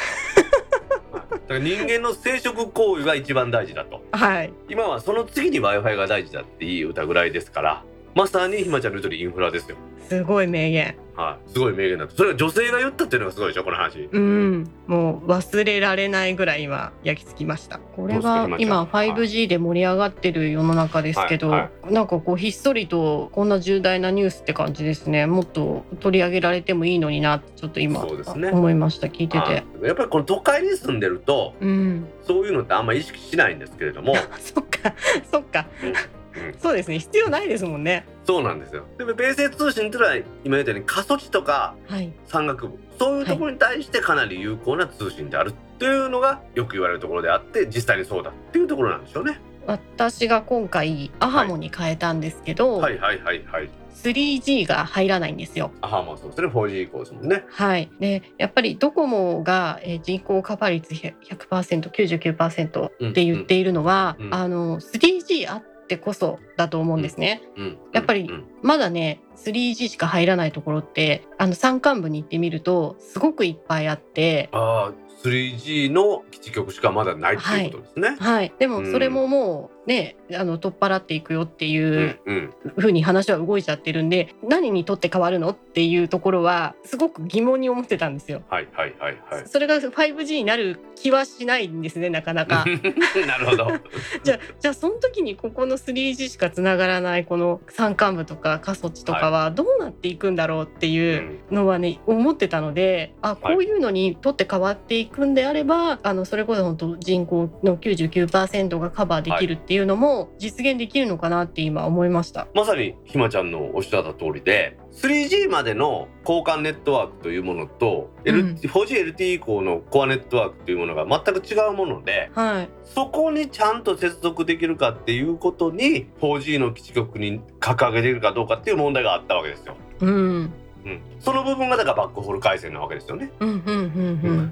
だから人間の生殖行為が一番大事だと。はい今はその次に Wi-Fi が大事だっていい歌ぐらいですから、まさにひまちゃんの言う通りインフラですよ。すごい名言。はい。すごい名言だと。それが女性が言ったっていうのがすごいでしょ、この話。うん、もう忘れられないぐらい今焼き付きました。これが今はい 5G で盛り上がってる世の中ですけど、はいはなんかこうひっそりとこんな重大なニュースって感じですね。もっと取り上げられてもいいのになってちょっと今そうですね思いました聞いてはいて。やっぱりこの都会に住んでると、うん、そういうのってあんま意識しないんですけれども、そっかそっか、うんそうですね必要ないですもんね。そうなんですよ。でも、米星通信っていうのは、今言ったように過疎地とかはい山岳部、そういうところに対してかなり有効な通信であるっていうのがよく言われるところであって、実際にそうだっていうところなんでしょうね。私が今回アハモに変えたんですけど、はいはいはいはい。3G が入らないんですよ。あはまあそうですね、4G 以降ですもんね。はい、でやっぱりドコモが、えー人口カバー率 100%99% って言っているのは、うんうんあの 3G あってこそだと思うんですね。うん。やっぱりうんまだね 3G しか入らないところってあの山間部に行ってみるとすごくいっぱいあってああ、3G の基地局しかまだないっていうことですね。はい、でもそれももうね、あの取っ払っていくよってういうんうんふうに話は動いちゃってるんで何にとって変わるのっていうところはすごく疑問に思ってたんですよ。はいはいはいはい。それが 5G になる気はしないんですねなかなか。なるほど。じゃあじゃあその時にここの 3G しかつながらないこの山間部とか過疎地とかはどうなっていくんだろうっていうのはね思ってたのであこういうのにとって変わっていくんであればあのそれこそ本当人口の99%がカバーできるっていうのも実現できるのかなって今思いました。まさにひまちゃんのおっしゃった通りで 3G までの交換ネットワークというものと、うん L- 4GLTE 以降のコアネットワークというものが全く違うものではい、そこにちゃんと接続できるかっていうことに 4G の基地局に掲げれるかどうかっていう問題があったわけですよ。うん、うん、その部分がだからバックホール回線なわけですよね。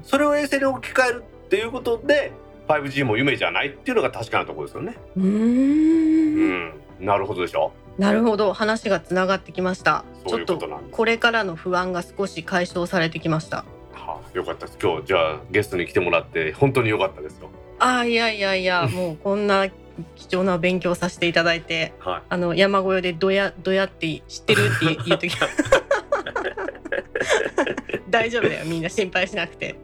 それを衛星に置き換えるっていうことで 5G も夢じゃないっていうのが確かなところですよね。うんなるほどでしょ？なるほど話がつながってきましたちょっと。これからの不安が少し解消されてきましたはあ、よかったです。今日じゃあゲストに来てもらって本当によかったですよ。あーいやいやいや もうこんな貴重な勉強させていただいてはい。あの山小屋でどやどやって知ってるって言う時 大丈夫だよみんな心配しなくて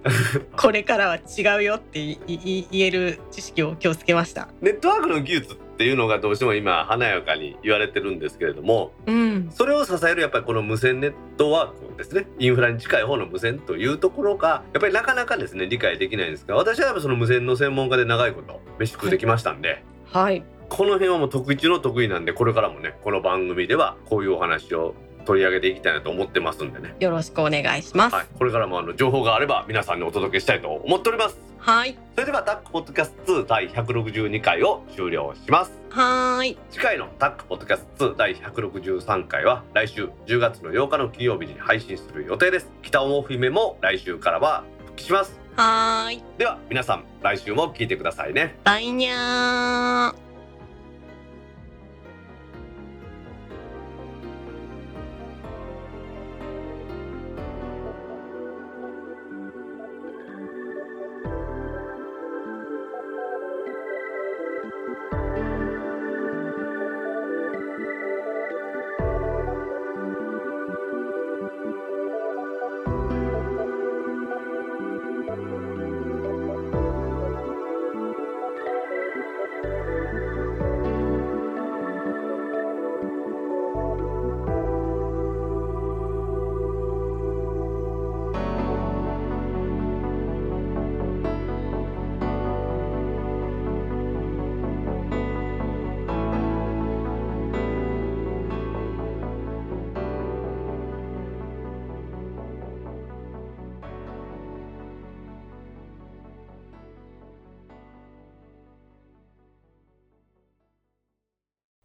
これからは違うよっていい言える知識を今日つけましたネットワークの技術っていうのがどうしても今華やかに言われてるんですけれども、うんそれを支えるやっぱりこの無線ネットワークですね。インフラに近い方の無線というところがやっぱりなかなかですね理解できないんですが、私はやっぱその無線の専門家で長いこと飯食ってきましたんで。はいこの辺はもう得意中の得意なんでこれからもねこの番組ではこういうお話を取り上げていきたいなと思ってますんでね、よろしくお願いします。はい、これからもあの情報があれば皆さんにお届けしたいと思っております。はい。それではタックポッドキャスト2第162回を終了します。はーい。次回のタックポッドキャスト2第163回は来週10月の8日の金曜日に配信する予定です。北尾姫も来週からは復帰します。はーい。では皆さん来週も聞いてくださいね。バイニャー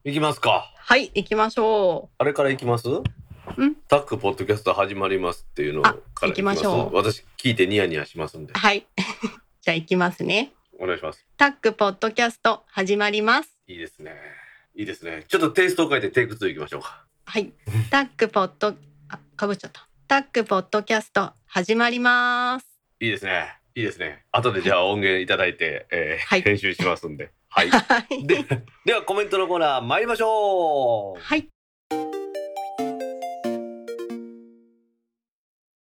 いきますか。はい行きましょあれからいきます？タックポッドキャスト始まりますっていうのあから行きましょう。私聞いてニヤニヤしますんで。うはい。じゃあ行きますね。お願いします。タックポッドキャスト始まります。いいですね。いいですね。ちょっとテイストを変えてテイク2いきましょうか。はい。タックポッド、あ、かぶっちゃった。タックポッドキャスト始まります。いいですね。いいですね。後でじゃあ音源いただいて、えーはい。編集しますんで。はいはい。でではコメントのコーナー参りましょうはい。